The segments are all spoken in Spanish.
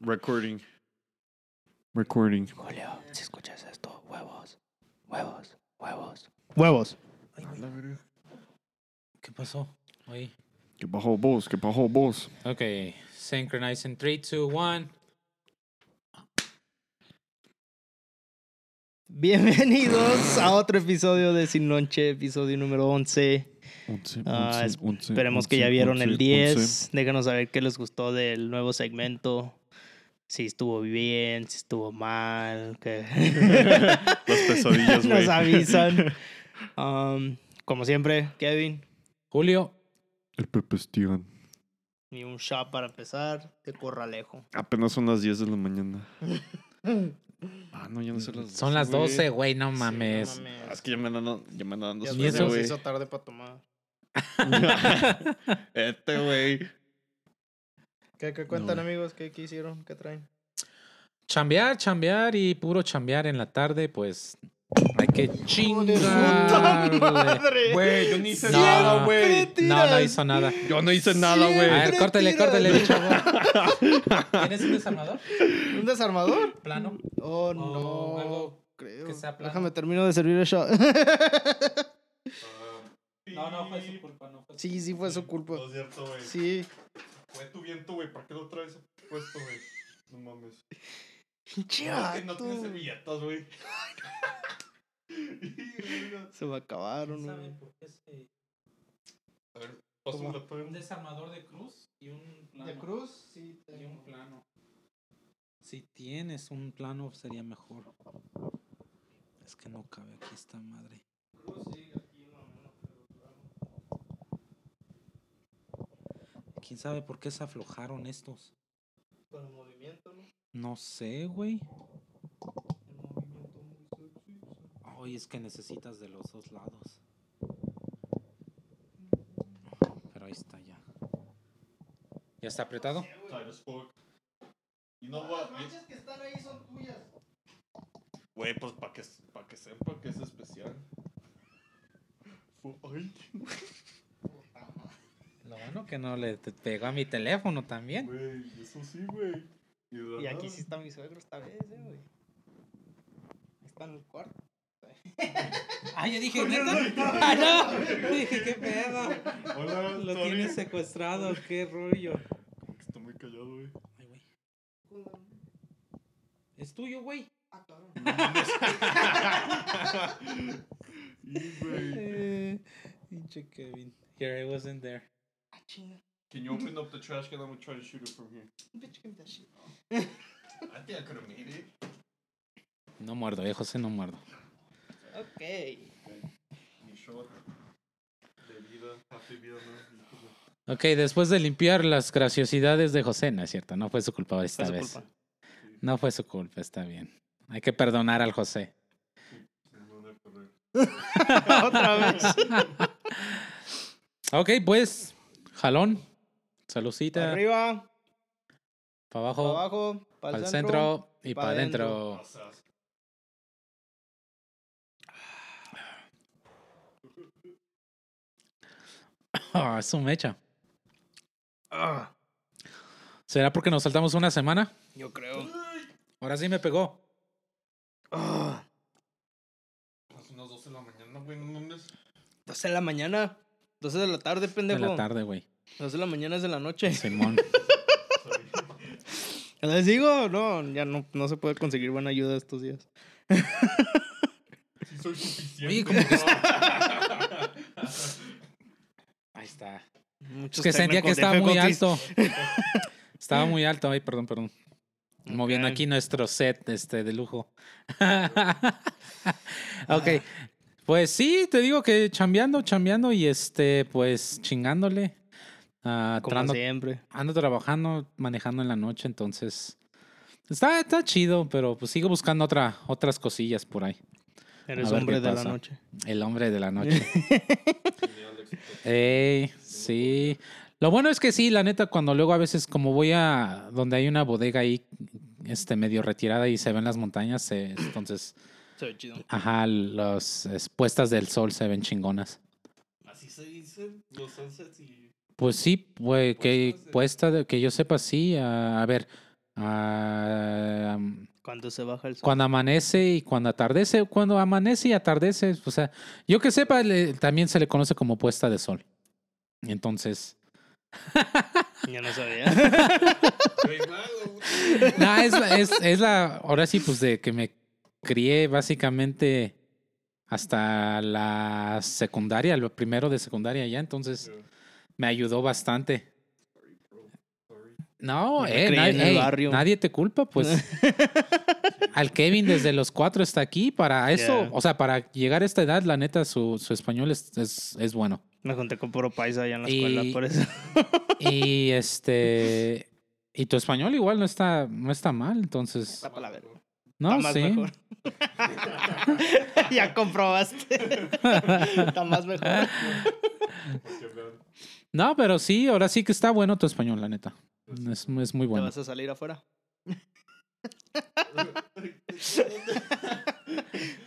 Recording. Recording. Julio, si escuchas esto, huevos, huevos, huevos. Huevos. ¿Qué pasó? Oye. ¿Qué bajó vos? ¿Qué bajó vos? Ok, synchronize in 3, 2, 1. Bienvenidos a otro episodio de Sin Lonche, episodio número 11. Once, once, once, Esperemos que once, ya vieron el once. 10. Déjanos saber qué les gustó del nuevo segmento. Si estuvo bien, si estuvo mal. Que... Las pesadillas, güey. Nos avisan. Um, como siempre, Kevin. Julio, El Pepe Steven. Y un shot para empezar de corralejo. Apenas son las 10 de la mañana. Ah, no, ya no son las 12. son las 12, güey, no mames. Sí, no mames. Ah, es que ya me andan, ya me andan dando Ya ¿Y sueño, se güey. hizo tarde para tomar. este, güey. ¿Qué, qué cuentan, No. amigos? ¿Qué, ¿Qué hicieron? ¿Qué traen? chambear, chambear y puro chambear en la tarde, pues hay que madre! Güey, yo ni hice No, nada, güey. No, no hizo nada. Yo no hice nada, A güey. ver, córtale, tiras. córtale, chavo. ¿Tienes un desarmador? ¿Un desarmador? Plano. Oh, O no. algo creo. que sea plano. Déjame termino de servir el shot. No, no fue su culpa, no fue su sí, sí fue su culpa. No es cierto, güey. Sí. Fue tu viento, güey. ¿Para qué lo traes puesto, güey? No mames. Pinche No, tienes servilletas, güey. Se me acabaron, ¿Sabe güey. por qué se- A ver, la Un desarmador de cruz y un plano. ¿De cruz? Sí. Y un plano. Si tienes un plano sería mejor. Es que no cabe aquí esta madre. Cruz, sí, aquí no, no, pero ¿Quién sabe por qué se aflojaron estos? Con el movimiento, ¿no? No sé, güey. El movimiento muy sexy. Ay, es que necesitas de los dos lados. Pero ahí está ya. ¿Ya está apretado? Tight as fuck. You know Las manchas que están ahí son tuyas. Güey, pues para que, pa que sepa que es especial. Ay, Lo bueno que no le te pegó a mi teléfono también. güey, eso sí, güey. Y, aquí sí está mi suegro esta vez, eh, güey. Está en el cuarto. Ah, yo dije, ¿neta? Ah, no. Dije, qué pedo. Hola, Lo sorry. tienes secuestrado, qué rollo. Como que está muy callado, güey. Ay, güey. Es tuyo, güey. Ah, claro. Y, güey. Eh, Pinche Kevin. Here, I wasn't there. Chinga. Can you open up the trash can? I'm gonna try to shoot it from here. Bitch, give me that shit. I think I could have made it. No muerdo, eh, José, no muerdo. Ok. Mi shot de vida, happy vida, ¿no? Ok, después de limpiar las graciosidades de José, no es cierto, no fue su culpa esta Fue su vez. culpa. No fue su culpa, está bien. Hay que perdonar al José. Otra vez. Ok, pues, jalón, salucita, Arriba, para para abajo, abajo, para el centro y pa' para adentro. Ah, es un mecha. Ah, ¿Será porque nos saltamos una semana? yo creo. Ahora sí me pegó. Ah, Son las 12 de la mañana, güey, no mames. 12 de la mañana. 12 de la tarde, De pendejo. la tarde, güey. 12 de la mañana es de la noche. Simón. ¿Les digo? No, ya no, no se puede conseguir buena ayuda estos días. Sí soy suficiente. Oye, como que Ahí está. Muchos Es que sentía que estaba muy alto. estaba muy alto. Ay, perdón, perdón. Moviendo aquí nuestro set este, de lujo. ok. Pues sí, te digo que chambeando, chambeando y este, pues chingándole. Como trando- siempre. ando trabajando, manejando en la noche, entonces. Está, está chido, pero pues sigo buscando otra, otras cosillas por ahí. Eres hombre de la noche. El hombre de la noche. Ey, sí. Lo bueno es que sí, la neta, cuando luego a veces como voy a donde hay una bodega ahí, este medio retirada y se ven las montañas, eh, entonces, Se ve chido. ajá, las es- puestas del sol se ven chingonas. Así se dicen los sunsets y Pues sí, güey, que puesta, de- que yo sepa, sí. A, a ver, Cuando se baja el sol. cuando amanece y cuando atardece, cuando amanece y atardece, o sea, yo que sepa, le- también se le conoce como puesta de sol. Entonces, Yo no sabía. No, es, es, es la, ahora sí, pues de que me crié básicamente hasta la secundaria, lo primero de secundaria ya, entonces me ayudó bastante. No, eh, crié na- en el ey, barrio. nadie te culpa, pues. Al Kevin desde los cuatro está aquí para eso, Yeah. o sea, para llegar a esta edad, la neta, su, su español es, es, es bueno. Me junté con puro paisa allá en la escuela, Y- por eso. Y este, y tu español igual no está, no está mal, entonces, Está la verga. No, Está más sí. mejor. ya comprobaste. Está más mejor. No, pero sí, ahora sí que está bueno tu español, la neta. Es, es muy ¿Te bueno. vas a salir afuera?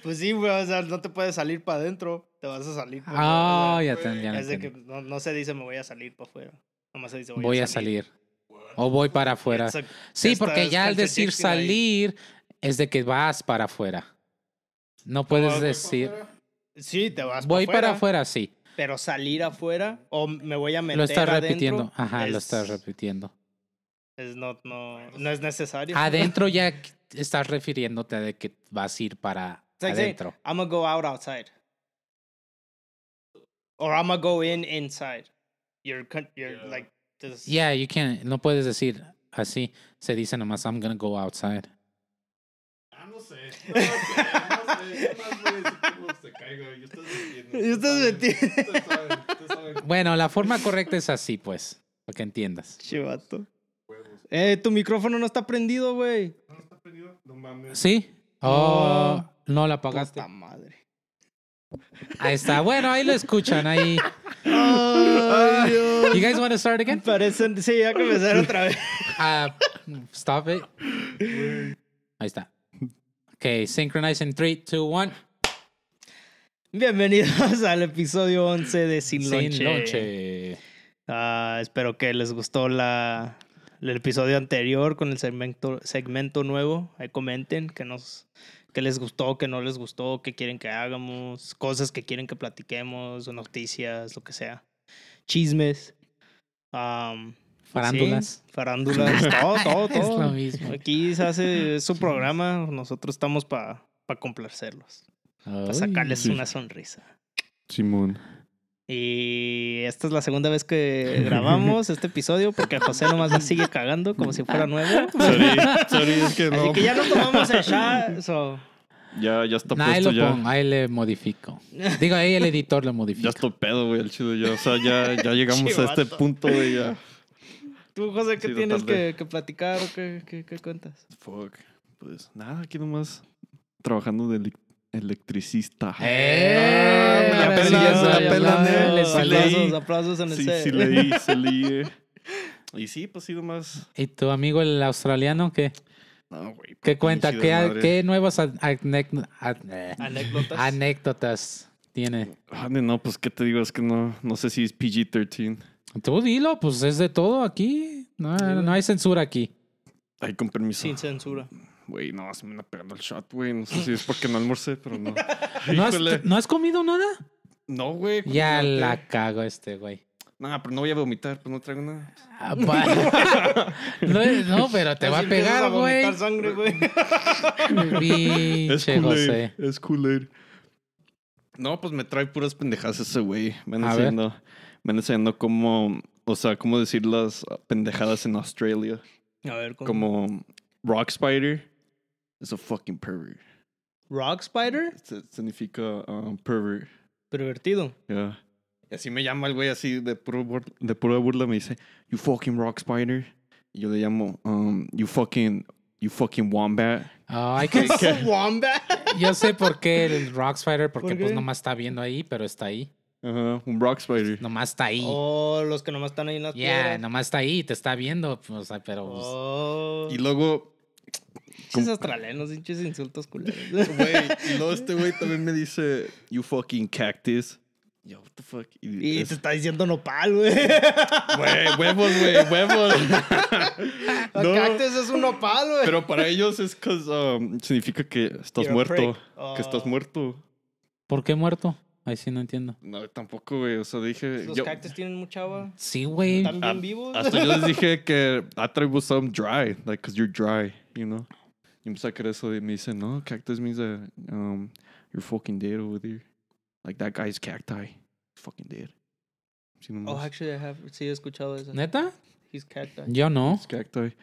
Pues sí, güey, o sea, no te puedes salir para adentro, te vas a salir para Ah, afuera. ya, te, ya lo Es de que no, no se dice me voy a salir para afuera. Nomás se dice Voy a salir. O voy para afuera. A- Sí, porque ya al decir ahí. Es de que vas para afuera. No puedes decir Sí, te vas voy pa' para afuera, sí. Pero salir afuera o me voy a meter Lo estás adentro, repitiendo. Ajá, lo es- estás repitiendo. es no, no, no es necesario. Adentro ya estás refiriéndote de que vas a ir para like adentro. I'm gonna go out outside. Or I'm gonna go in inside. You're, Yeah. like this. Yeah, you can't, no puedes decir así. Se dice nomás, I'm gonna go outside. Bueno, la forma correcta es así, pues, para que entiendas. Chivato. Eh, tu micrófono no está prendido, güey. ¿No está prendido? No mames. ¿Sí? Oh, no la apagaste. Puta madre. Ahí está. Bueno, ahí lo escuchan. Ahí. Ay, Dios. You guys want to start again? Parecen, sí, ya empezar otra vez. Uh, stop it. Ahí está. Okay, synchronize in 3, 2, 1. Bienvenidos al episodio 11 de Sin Lonche. Sin lonche. Ah, espero que les gustó la, el episodio anterior con el segmento, segmento nuevo. Ahí comenten que nos que les gustó, que no les gustó, qué quieren que hagamos, cosas que quieren que platiquemos, noticias, lo que sea. Chismes. Farándulas. sí, farándulas, todo, todo, Es todo. lo mismo. Aquí se hace es su programa, nosotros estamos para complacerlos, para sacarles sí. una sonrisa. Simón. Y esta es la segunda vez que grabamos este episodio porque José nomás la sigue cagando como si fuera nuevo. Sorry, sorry, es que Así no. que ya no tomamos el shot. so, Ya, ya está Nah, ahí puesto lo ya. pongo, ahí le modifico. Digo, ahí el editor lo modifica. Ya estoy pedo, güey, el chido ya. O sea, ya, ya llegamos a este Chivato. punto de ya. ¿Tú, José, qué Sí, tienes que, que platicar o qué, qué, qué cuentas? Fuck. Pues nada, aquí nomás trabajando de elec- electricista. ¡Eh! me la pelan, ya me la pelan, eh. le Sí. Aplausos, aplausos en el Sí, set. sí leí, sí leí. eh. Y sí, pues sí, nomás. ¿Y tu amigo el australiano qué? No, güey. ¿Qué cuenta? ¿Qué, qué nuevas Anécdotas. anécdotas tiene? Ah, no, pues qué te digo, es que no, no sé si es PG-13. Tú dilo, pues es de todo aquí. No, no hay censura aquí. Ay, con permiso. Sin censura. Güey, no, se me anda pegando el shot, güey. No sé si es porque no almorcé, pero no. ¿No has. ¿no has comido nada? No, güey. ¿cómo Ya no te- la cago este güey. No, pero no voy a vomitar, pues no traigo nada. Ah, pa- no, no, pero te va a pegar, güey. vomitar sangre, güey. Pinche José. Es Kool-Aid. No, pues me trae puras pendejadas ese güey. Me enseñando, me anda enseñando cómo, o sea, cómo decir las pendejadas en Australia. A ver, ¿cómo? Como Rock Spider es a fucking pervert. Rock Spider, Se- Significa um, pervert. pervertido. Yeah. Y así me llama el güey así de puro de pura burla me dice, "You fucking rock spider." Y yo le llamo, um, "You fucking you fucking wombat." Ay, que, ¿Qué? Wombat. yo sé por qué el Rock Spider, porque ¿Por pues nomás está viendo ahí, pero está ahí. Ajá, un rock spider. Nomás está ahí. Oh, los que nomás están ahí en las Ya, piedras. nomás está ahí, te está viendo, pues, o sea, pero pues, Oh. Y luego, Pinches australianos, pinches insultos culeros. güey, y luego este güey también me dice, "You fucking cactus." Yo, what the fuck. Y es- te está diciendo nopal, güey. Güey, huevos, güey, huevos. No. cactus es un nopal, güey. Pero para ellos es que um, significa que estás You're muerto. Que estás Oh. muerto. ¿Por qué muerto? Ahí sí no entiendo. No, tampoco, güey. O sea, dije. Los yo- cactus tienen mucha agua. Sí, güey. Están bien Ah, vivos. Hasta yo les dije que I thought it was some dry, like, cause you're dry, you know. Y empecé a creer eso y me dicen, no, cactus means that um, you're fucking dead over there. Like, that guy's cacti. Fucking dead. Sí, Oh, actually, I have, sí he escuchado eso. ¿Neta? He's cacti. Yo no. It's cacti.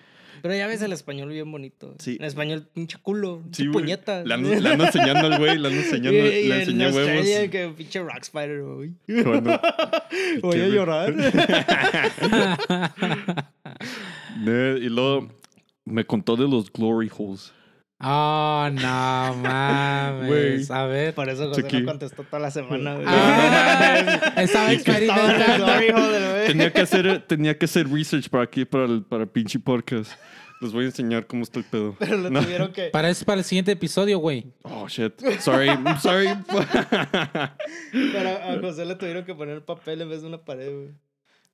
Pero ya ves el español bien bonito. Sí. En español, pinche culo, pinche Sí, güey. puñeta. Le ando, le ando enseñando al güey, le ando enseñando, Y, le en enseñé huevos. Que pinche rock spider, güey. Cuando- Voy a llorar. Ne- y luego me contó de los glory holes. Oh, no mames. A ver. Por eso José no contestó toda la semana, güey. Ah, estaba experimentando. Tenía que hacer, tenía que hacer research para aquí, para el, para el pinche podcast. Les voy a enseñar cómo está el pedo. Pero lo No. tuvieron que... Para eso para el siguiente episodio, güey. Oh, shit. Sorry, I'm sorry. Pero a José le tuvieron que poner papel en vez de una pared, güey.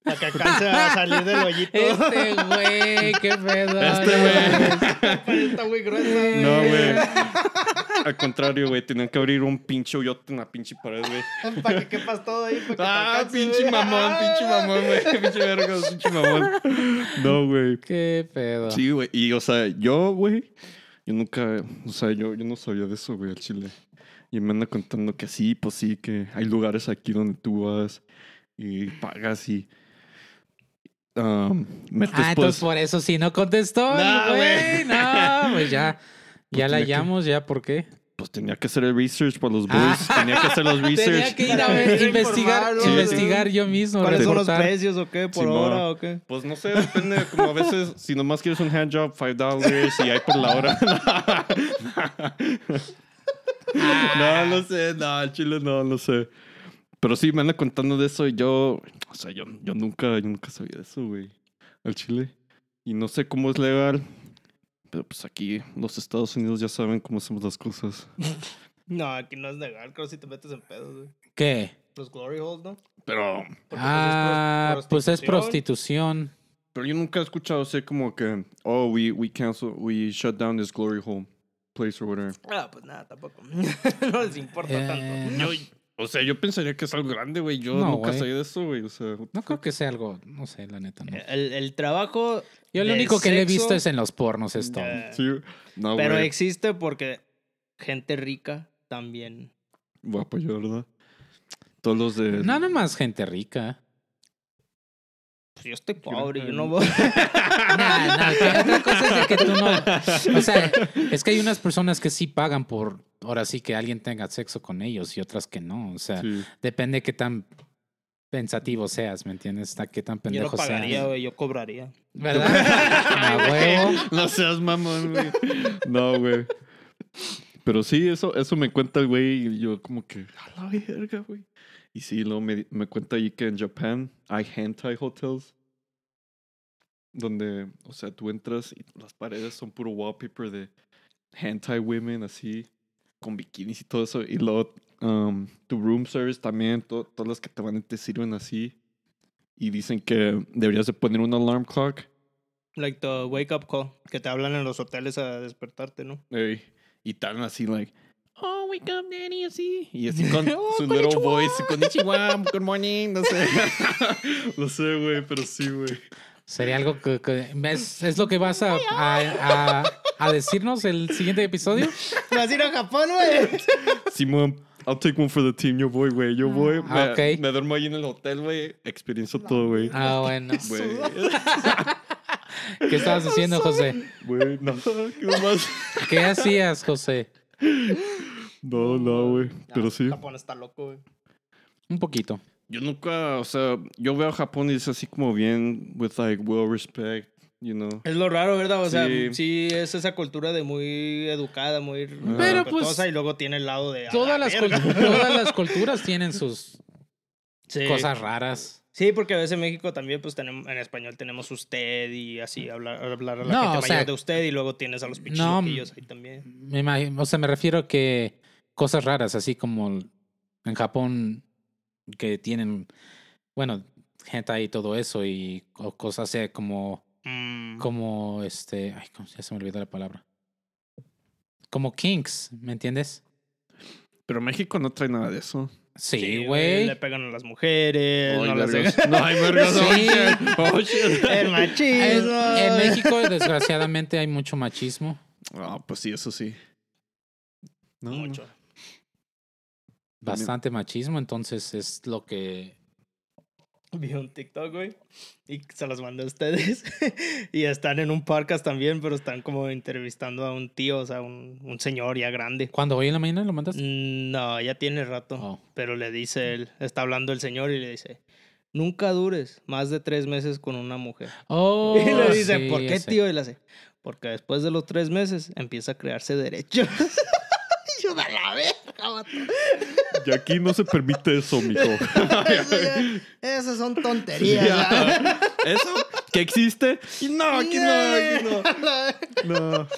Para que alcance a salir del hoyito. Este güey, qué pedo. Este güey. La pared está muy gruesa. No, güey. Al contrario, güey. Tenían que abrir un pinche hoyote en la pinche pared, güey. Para que quepas todo ahí. Ah, alcance, pinche mamón, pinche mamón, güey. Pinche verga, pinche mamón. No, güey. Qué pedo. Sí, güey. Y, o sea, yo, güey, yo nunca, o sea, yo, yo no sabía de eso, güey, al chile. Y me anda contando que sí, pues sí, que hay lugares aquí donde tú vas y pagas y um, metes, Ah, entonces pues, por eso sí no contestó, No, güey. No, pues ya. Ya la tenía que- hallamos, ya, ¿por qué? pues tenía que hacer el research para los Ah. boys. Tenía que hacer los Tenía research. que ir a ver, investigar, informarnos, investigar yo mismo, ¿Cuáles son los precios o qué? ¿Por Simón. hora o qué? Pues no sé, depende. Como a veces, si nomás quieres un handjob, five dollars y hay por la hora. no, no sé, no, chile no, no sé. Pero sí, me anda contando de eso y yo, o sea, yo, yo nunca, yo nunca sabía de eso, güey. Al chile. Y no sé cómo es legal. Pero pues aquí, los Estados Unidos ya saben cómo hacemos las cosas. No, aquí no es legal. Creo si te metes en pedos, güey. ¿Qué? Los glory holes, ¿no? Pero, Porque, pues, Ah, es pros- pues es prostitución. pero yo nunca he escuchado así como que, oh, we, we cancel, we shut down this glory hole place or whatever. Ah, pues nada, tampoco. no les importa Eh, tanto. no, O sea, yo pensaría que es algo grande, güey. Yo No, nunca sabía de eso, güey. O sea, no creo que sea algo, no sé, la neta, no. El, el trabajo. Yo lo único que le he visto es en los pornos, es todo. eh, sí. No, Pero existe porque gente rica también. Voy a apoyar, ¿verdad? Todos los de. No, nomás gente rica. Pues yo estoy pobre, yo no voy. Nah, nah, que otra cosa es de que tú no. O sea, es que hay unas personas que sí pagan por ahora sí que alguien tenga sexo con ellos y otras que no. O sea, Sí. depende qué tan pensativo seas, ¿me entiendes? Qué tan Yo no pendejo pagaría, seas. güey, yo cobraría. ¿Verdad? A huevo. No seas mamón, güey. No, güey. Pero sí, eso, eso me cuenta el güey y yo como que, a la verga, güey. Y sí, luego me, me cuenta ahí que en Japan hay hentai hotels. Donde, o sea, tú entras y las paredes son puro wallpaper de hentai women así, con bikinis y todo eso. Y luego um, tu room service también, to- todas las que te van y te sirven así. Y dicen que deberías de poner un alarm clock. Like the wake up call, que te hablan en los hoteles a despertarte, ¿no? Ey, y tan así, like, oh, wake up, daddy, así. Y así con Oh, su konnichiwa. little voice, konnichiwa, good morning, no sé. no sé, güey, pero sí, güey. Sería algo que, que- es, es lo que vas a, a, a- a decirnos el siguiente episodio. ¿Vas a ir a Japón, güey? Simón, I'll take one for the team, yo voy, güey, yo voy. Me, Ah, ok. me duermo ahí en el hotel, güey, experiencio todo, güey. Ah, bueno. ¿Qué estabas diciendo, José? güey, no, ¿qué más? ¿Qué hacías, José? No, no, güey, pero sí. Japón está loco, güey. Un poquito. Yo nunca, o sea, yo veo a Japón y es así como bien, with like, well respect, you know. Es lo raro, ¿verdad? O sea, Sí. es esa cultura de muy educada, muy Pero, pues, y luego tiene el lado de... Todas la las, todas las culturas tienen sus Sí. cosas raras. Sí, porque a veces en México también, pues tenemos, en español tenemos usted y así, hablar, hablar a la No, gente o mayor sea, de usted y luego tienes a los pinches no, ahí también. Me imagino, o sea, me refiero a que cosas raras, así como en Japón que tienen, bueno, gente y todo eso y o cosas así como, Como este, ay, ¿cómo- ya se me olvidó la palabra. Como kinks, ¿me entiendes? Pero México no trae nada de eso. Sí, güey. Le pegan a las mujeres. Ay, no las No, hay vergas. Sí. Oh. El En, machismo. en México, desgraciadamente, hay mucho machismo. Ah, pues sí, eso sí. No, no. Mucho. Bastante machismo, entonces es lo que... Vi un TikTok, güey. Y se los mandé a ustedes. y están en un podcast también, pero están como entrevistando a un tío, o sea, un, un señor ya grande. ¿Cuándo hoy en la mañana lo mandaste? Mm, No, ya tiene rato. Oh. Pero le dice él, está hablando el señor y le dice, nunca dures más de tres meses con una mujer. Oh, y le dice, sí, ¿por qué, tío? Y le hace, porque después de los tres meses empieza a crearse derechos. Y yo, "Da la verga, vato". Y aquí no se permite eso, mijo. Eso ya- Esas son tonterías. Ya. ¿Eso? ¿Que existe? No, aquí no, aquí no. No.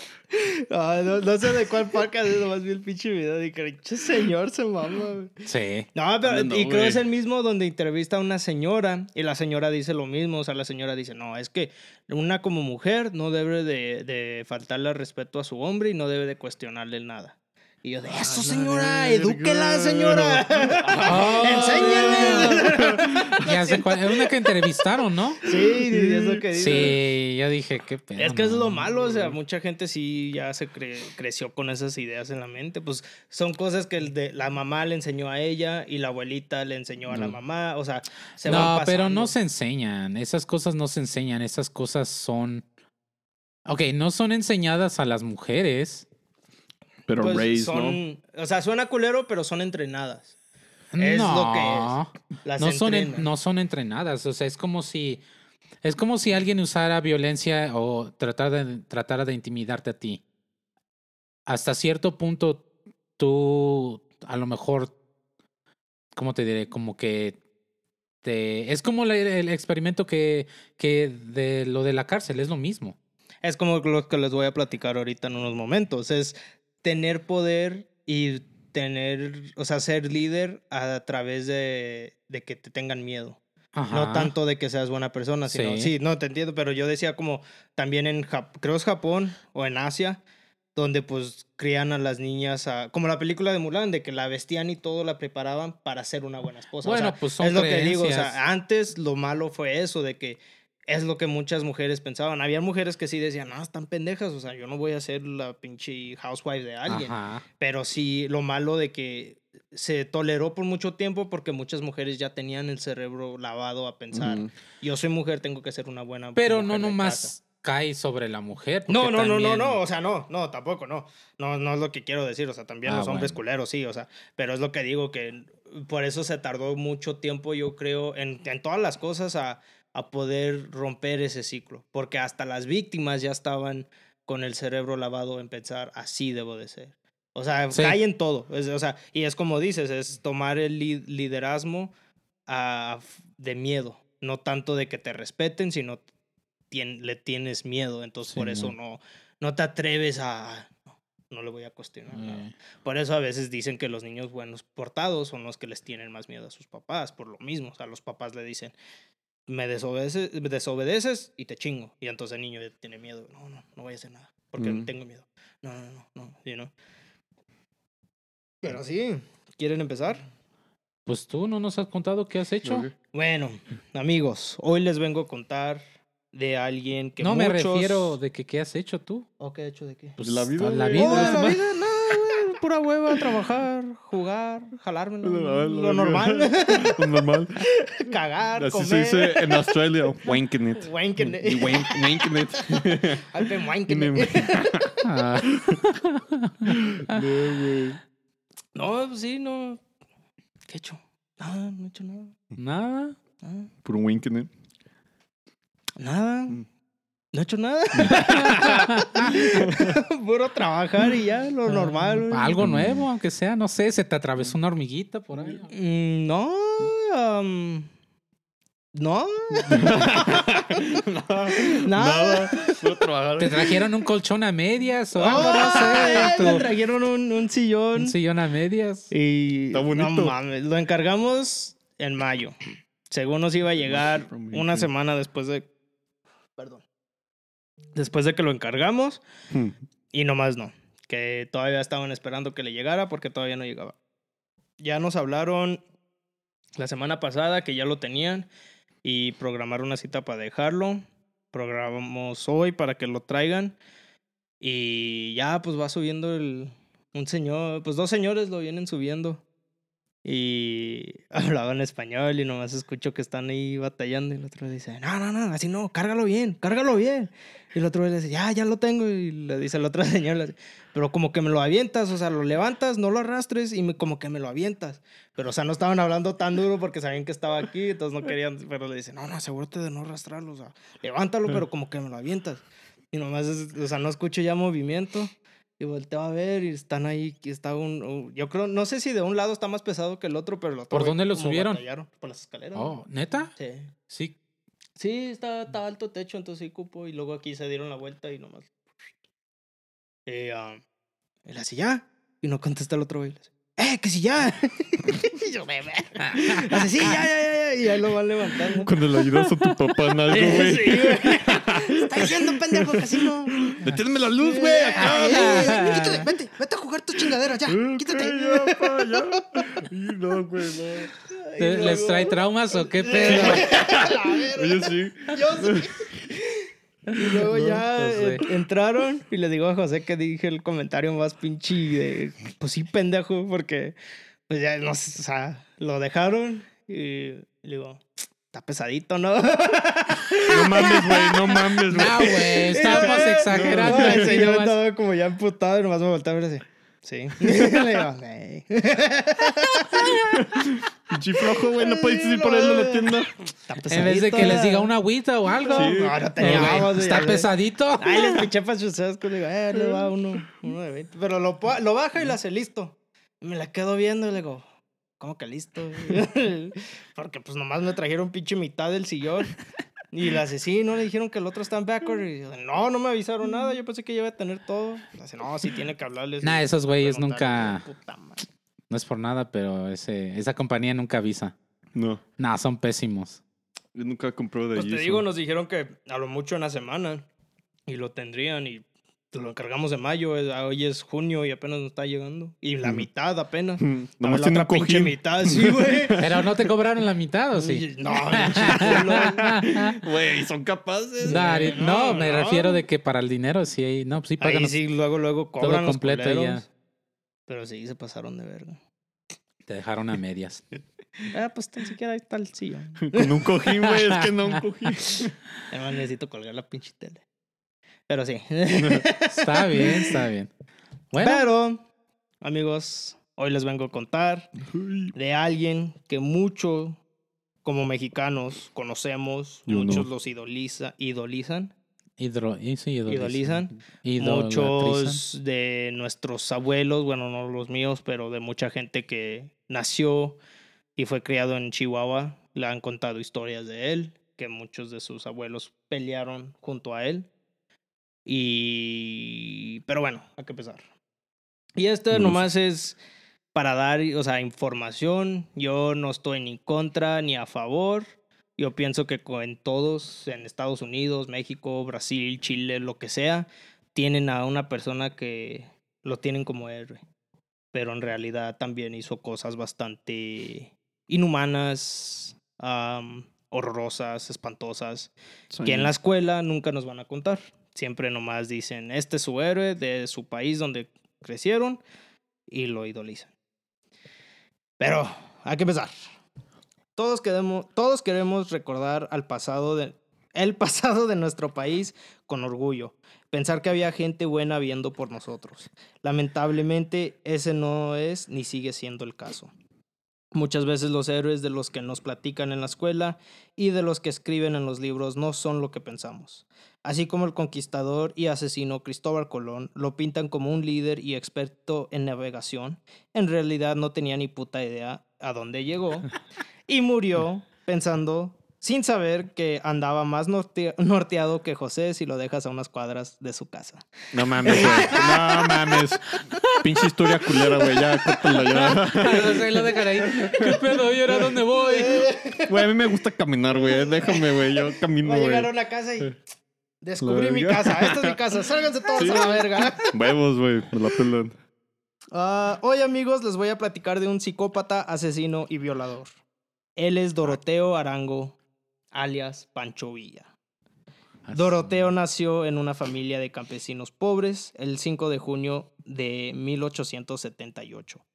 No, no sé de cuál podcast es, nomás vi el pinche video y que "Che, señor se mama. güey". Sí. No, pero No, y creo güey. es el mismo donde entrevista a una señora y la señora dice lo mismo. O sea, la señora dice, no, es que una como mujer no debe de, de faltarle al respeto a su hombre y no debe de cuestionarle nada. Y yo de eso, señora, edúquela, señora. Oh. Enséñale. Ya sé cuál- es una que entrevistaron, ¿no? Sí, es lo que dice. Sí, yo dije, qué pedo. Es que es lo malo, o sea, mucha gente sí ya se cre- creció con esas ideas en la mente. Pues son cosas que el de, la mamá le enseñó a ella y la abuelita le enseñó a la mamá. O sea, se van No, pero pasando. no se enseñan. Esas cosas no se enseñan. Esas cosas son. Ok, no son enseñadas a las mujeres. Pero Pues ¿no? son, O sea, suena culero, pero son entrenadas. Es no, lo que Las no son, en- no son entrenadas. O sea, es como si. Es como si alguien usara violencia o tratara de, tratara de intimidarte a ti. Hasta cierto punto, tú a lo mejor. ¿Cómo te diré? Como que. Te, es como la- el experimento que, que de lo de la cárcel, es lo mismo. Es como lo que les voy a platicar ahorita en unos momentos. Es tener poder y tener, o sea, ser líder a través de, de que te tengan miedo. No Ajá. tanto de que seas buena persona, sino, Sí. sí. no, te entiendo, pero yo decía como también en, Jap- creo es Japón o en Asia, donde pues crían a las niñas, a, como la película de Mulan, de que la vestían y todo la preparaban para ser una buena esposa. O Bueno, sea, pues son es lo que digo, o creencias. sea, antes lo malo fue eso, de que es lo que muchas mujeres pensaban. Había mujeres que sí decían, no, están pendejas, o sea, yo no voy a ser la pinche housewife de alguien. Ajá. Pero sí, lo malo de que se toleró por mucho tiempo porque muchas mujeres ya tenían el cerebro lavado a pensar, Ujú. yo soy mujer, tengo que ser una buena Pero mujer no de casa". nomás cae sobre la mujer. No, no, no, no, también- no, o sea, no, no, tampoco, no. No, no es lo que quiero decir, o sea, también Ah, los hombres bueno. culeros, sí, o sea, pero es lo que digo que por eso se tardó mucho tiempo, yo creo, en, en todas las cosas a, a poder romper ese ciclo, porque hasta las víctimas ya estaban con el cerebro lavado en pensar, así debo de ser. O sea, Sí. cae en todo, es- o sea, y es como dices, es tomar el li- liderazgo a- de miedo, no tanto de que te respeten, sino tien- le tienes miedo, entonces Sí, por eso no, no te atreves a... No, no le voy a cuestionar. nada". Eh, Por eso a veces dicen que los niños buenos portados son los que les tienen más miedo a sus papás, por lo mismo. O sea, los papás le dicen, me desobedeces, me desobedeces y te chingo. Y entonces el niño ya tiene miedo. No, no, no voy a hacer nada, porque Mm. tengo miedo. No, no, no, no, you know. Pero sí, ¿quieren empezar? Pues tú no nos has contado qué has hecho. Bueno, amigos, hoy les vengo a contar de alguien que no me refiero de que qué has hecho tú. ¿O qué he hecho de qué? Pues La vida, La vida. Oh, la vida, pura hueva, trabajar, jugar, jalarme, La- la- lo la- normal, Lo normal. cagar, Así comer. se dice en Australia. Wanking it. Wanking it. Wanking it. I've been wanking it. No. No, pues sí, no. ¿Qué he hecho? Nada, no he hecho nada. nada. Nada. Puro winking it. Nada. Mm. No he hecho nada. Puro trabajar y ya, lo normal. güey. Algo nuevo, aunque sea, no sé, se te atravesó una hormiguita por ahí. Mm, no. no. Nada. Nada. Puro trabajar. Te trajeron un colchón a medias o algo, no sé. me tu- trajeron un, un sillón. un sillón a medias. Y Está bonito. no mames, lo encargamos en mayo. Según nos iba a llegar una semana después de. Perdón. Después de que lo encargamos. Hmm. Y nomás no. Que todavía estaban esperando que le llegara porque todavía no llegaba. Ya nos hablaron la semana pasada que ya lo tenían y programaron una cita para dejarlo. Programamos hoy para que lo traigan. Y ya pues va subiendo el, un señor, pues dos señores lo vienen subiendo. Y hablaban español y nomás escucho que están ahí batallando. Y el otro dice, no, no, no, así no, cárgalo bien, cárgalo bien. Y el otro le dice, ya, ya lo tengo. Y le dice la otra señora, pero como que me lo avientas, o sea, lo levantas, no lo arrastres y me- como que me lo avientas. Pero, o sea, no estaban hablando tan duro porque sabían que estaba aquí, entonces no querían, pero le dice, no, no, asegúrate de no arrastrarlo, o sea, levántalo, pero como que me lo avientas. Y nomás, o sea, no escucho ya movimiento. Y volteo a ver y están ahí, que está un, un- yo creo, no sé si de un lado está más pesado que el otro, pero el otro ¿Por güey dónde lo subieron? Por las escaleras. Oh, ¿neta? Sí. Sí. Sí, está, está alto techo, entonces sí cupo. Y luego aquí se dieron la vuelta y nomás. Eh, ah, él así ya. Y no contesta el otro güey. ¡Eh, que si ya! y yo, "Ve, ve". Hace, sí, ya, ya, ya, ya. Y ahí lo van levantando. Cuando le ayudas a tu papá en algo, güey. Sí, güey. Está diciendo, pendejo, que así no. Deténme la luz, güey. acá. Eh, quítate, vete, vete a jugar tu chingadera, ya. Eh, Quítate. ya, pa, ya. Y no, güey, no. Y ¿Te- ¿Les trae traumas o qué pedo? Oye, sí. Yo sí. Y luego No, ya eh, entraron y le digo a José que dije el comentario más pinche de, pues sí, pendejo, porque pues ya no sé, o sea, lo dejaron y le digo, está pesadito, ¿no? No mames, güey, no mames, güey. No, güey, estamos exagerando. No, nomás. estaba como ya emputado y nomás me volteaba a ver así. Sí. le digo, "Ey". Pinche flojo, güey, no puedes ir por él a la tienda. Está En vez de que les diga pesadito. una agüita o algo. Sí. No, no tenía Eh, güey, Está ya, pesadito. Ay, les pinché para sus sescos. Le digo, eh, le va uno, uno de 20. Pero lo, po- lo baja y lo hace listo. Y me la quedo viendo y le digo, ¿cómo que listo? Porque pues nomás me trajeron pinche mitad del sillón. Y el asesino le dijeron que el otro está en backward. Y no, no me avisaron nada. Yo pensé que ya iba a tener todo. Le dice, no, sí tiene que hablarles. Nah, esos güeyes preguntarles". nunca. Puta madre. No es por nada, pero ese, esa compañía nunca avisa. No, Nah, son pésimos. yo nunca compré de Pues allí. te digo, nos dijeron que a lo mucho una semana. Y lo tendrían y lo encargamos en mayo. eh, Hoy es junio y apenas nos está llegando. Y la mitad apenas. Nomás Dame la tiene un otra pinche mitad, sí, güey. Pero no te cobraron la mitad, ¿o sí? No. Güey, son capaces. Nah, no, no, me no. refiero de que para el dinero sí, hay- no, pues sí pagan. Ahí sí, luego, luego todo cobran los completo ya. Pero sí, se pasaron de verga. Te dejaron a medias. Ah, pues tan siquiera ahí está el sillón. Con un cojín, güey, es que no un cojín. Además necesito colgar la pinche tele. Pero sí. Está bien, está bien. Bueno, Pero, amigos, hoy les vengo a contar de alguien que mucho, como mexicanos, conocemos. Yo no. muchos los idoliza, idolizan. hidro, sí, idolizan. Idolizan. Muchos de nuestros abuelos, bueno, no los míos, pero de mucha gente que nació y fue criado en Chihuahua, le han contado historias de él, que muchos de sus abuelos pelearon junto a él. Y... Pero bueno, hay que empezar. Y este Uf. nomás es para dar, o sea, información. Yo no estoy ni contra ni a favor. Yo pienso que en todos, en Estados Unidos, México, Brasil, Chile, lo que sea, tienen a una persona que lo tienen como héroe. Pero en realidad también hizo cosas bastante inhumanas, horrorosas, espantosas, que en la escuela nunca nos van a contar. Siempre nomás dicen, este es su héroe de su país donde crecieron y lo idolizan. Pero hay que empezar. Todos queremos, todos queremos recordar al pasado de, el pasado de nuestro país con orgullo. Pensar que había gente buena viendo por nosotros. Lamentablemente, ese no es ni sigue siendo el caso. Muchas veces los héroes de los que nos platican en la escuela y de los que escriben en los libros no son lo que pensamos. Así como el conquistador y asesino Cristóbal Colón lo pintan como un líder y experto en navegación, en realidad no tenía ni puta idea a dónde llegó y murió pensando sin saber que andaba más norte- norteado que José si lo dejas a unas cuadras de su casa. No mames, güey. No mames. Pinche historia culera, güey. Ya, córtalo ya. Ahí lo dejan ahí. ¿Qué pedo? ¿Y ahora dónde voy? Güey, a mí me gusta caminar, güey. Déjame, güey. Yo camino, güey. llegar a casa y descubrí mi casa. Esta es mi casa. Sálganse todos Sí. a la verga. Huevos, güey. La pelan. Ah, hoy, amigos, les voy a platicar de un psicópata, asesino y violador. Él es Doroteo Arango, alias Pancho Villa. Doroteo nació en una familia de campesinos pobres el 5 de junio de 1878,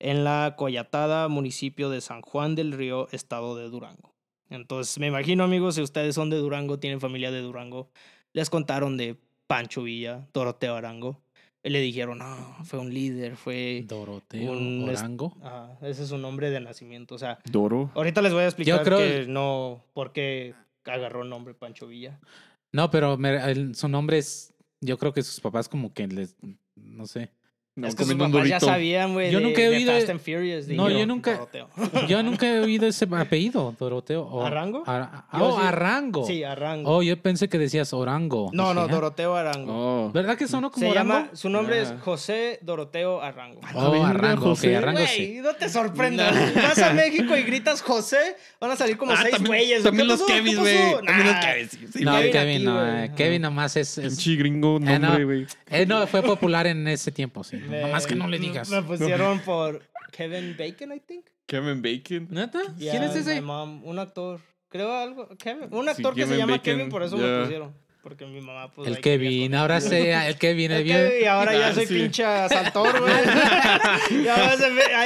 en la coyatada municipio de San Juan del Río, estado de Durango. Entonces, me imagino, amigos, si ustedes son de Durango, tienen familia de Durango, les contaron de Pancho Villa, Doroteo Arango. Y le dijeron, no, fue un líder, fue... Doroteo Un Orango. Ajá, ese es su nombre de nacimiento. O sea, Doro. ahorita les voy a explicar creo- que no, por qué agarró el nombre Pancho Villa. No, pero me- el- su nombre es. Yo creo que sus papás, como que les. No sé. No, es que sus comiendo un papás ya sabían, güey. Yo de- nunca he oído- Fast and Furious. No, yo nunca- Doroteo. Yo nunca he oído ese apellido, Doroteo. O- ¿Arango? Ara- Yo oh, sí. Arango. Sí, Arango. Oh, yo pensé que decías Orango. no, no, Dije, ah, Doroteo Arango. Oh. ¿Verdad que sonó como Se Orango? llama, su nombre es Ah. José Doroteo Arango. Oh, verga, Arango, José. Arango Güey, sí. no te sorprendas. Vas a México y gritas José, van a salir como Ah, seis güeyes. También ¿Qué los Kevin, güey. También los. Kevin. No, Kevin no. eh, Kevin nomás es. es- Pinche gringo Eh, no. nombre, güey. eh, no, fue popular en ese tiempo, sí. Me- Nomás que no le digas. Me pusieron por Kevin Bacon, I think. Kevin Bacon. ¿Neta? ¿Quién Yeah, es ese? mom, un actor. Creo algo. Kevin, un actor que se Kevin llama Bacon, Kevin, por eso me ya. lo pusieron. Porque mi mamá, pues. El Kevin, ahora sé, el Kevin, el bien. Kevin, y ahora ya Ah, soy pinche asaltor, güey. ya vas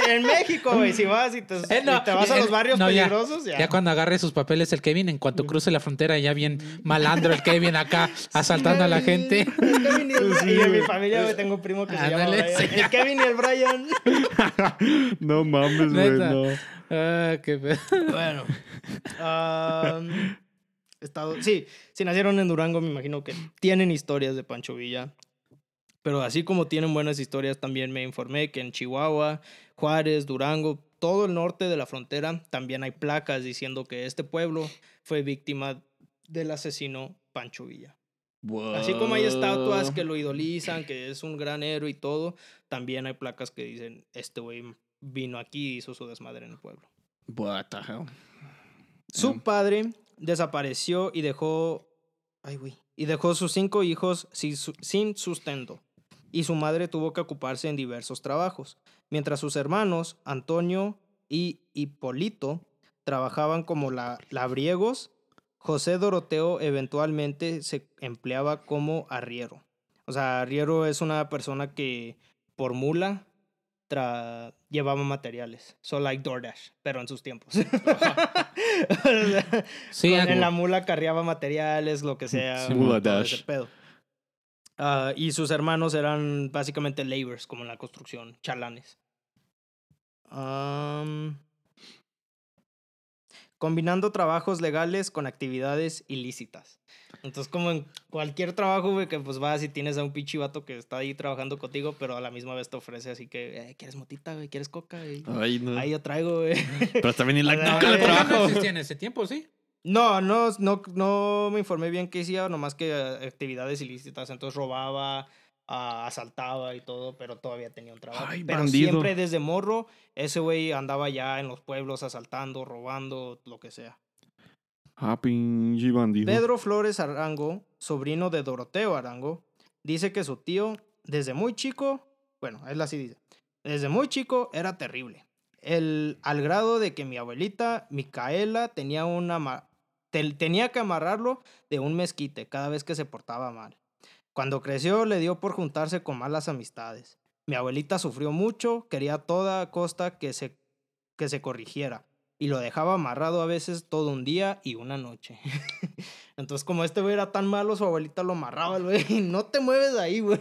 en, México, güey. Si vas y te, Eh, no, y te vas a eh, los barrios peligrosos, ya. Ya cuando agarre sus papeles el Kevin, en cuanto cruce la frontera, ya bien malandro el Kevin acá asaltando a la gente. Kevin y, el- Sí, y en mi familia güey, tengo un primo que se llama Brian. sí. El Kevin y el Brian. No mames, güey. No. Ah, qué pe- Bueno. am, estado, sí, si nacieron en Durango, me imagino que tienen historias de Pancho Villa. Pero así como tienen buenas historias, también me informé que en Chihuahua, Juárez, Durango, todo el norte de la frontera, también hay placas diciendo que este pueblo fue víctima del asesino Pancho Villa. Así como hay estatuas que lo idolizan, que es un gran héroe y todo, también hay placas que dicen, este güey vino aquí y hizo su desmadre en el pueblo. What the hell? Su Um. padre desapareció y dejó. Y dejó sus cinco hijos sin, su- sin sustento. Y su madre tuvo que ocuparse en diversos trabajos. Mientras sus hermanos, Antonio y Hipólito, trabajaban como la, labriegos, José Doroteo eventualmente se empleaba como arriero. O sea, arriero es una persona que por mula tra- llevaba materiales. So like DoorDash, pero en sus tiempos. Sí, Con- en la mula carriaba materiales, lo que sea. Sí, Mula Dash. pedo. Ah, y sus hermanos eran básicamente laborers, como en la construcción, chalanes. Am, combinando trabajos legales con actividades ilícitas. Entonces, como en cualquier trabajo, güey, que pues vas y tienes a un pinche vato que está ahí trabajando contigo, pero a la misma vez te ofrece así que, eh, ¿quieres motita, güey? ¿Quieres coca? güey? Ay, no. Ahí yo traigo, güey. Pero también ni la A ver, nunca a le ver. no trabajo. existía en ese tiempo, sí. No, no, no, no me informé bien qué hacía, nomás que eh, actividades ilícitas. Entonces robaba, asaltaba y todo, pero todavía tenía un trabajo. Ay, pero bandido. siempre desde morro, ese güey andaba ya en los pueblos asaltando, robando, lo que sea. Ah, pinche bandido. Pedro Flores Arango, sobrino de Doroteo Arango, dice que su tío, desde muy chico, bueno, él así dice, desde muy chico era terrible. El, al grado de que mi abuelita, Micaela, tenía, una, te- tenía que amarrarlo de un mezquite cada vez que se portaba mal. Cuando creció le dio por juntarse con malas amistades. Mi abuelita sufrió mucho, quería a toda costa que se, que se corrigiera y lo dejaba amarrado a veces todo un día y una noche. Entonces, como este güey era tan malo, su abuelita lo amarraba, güey. No te mueves de ahí, güey.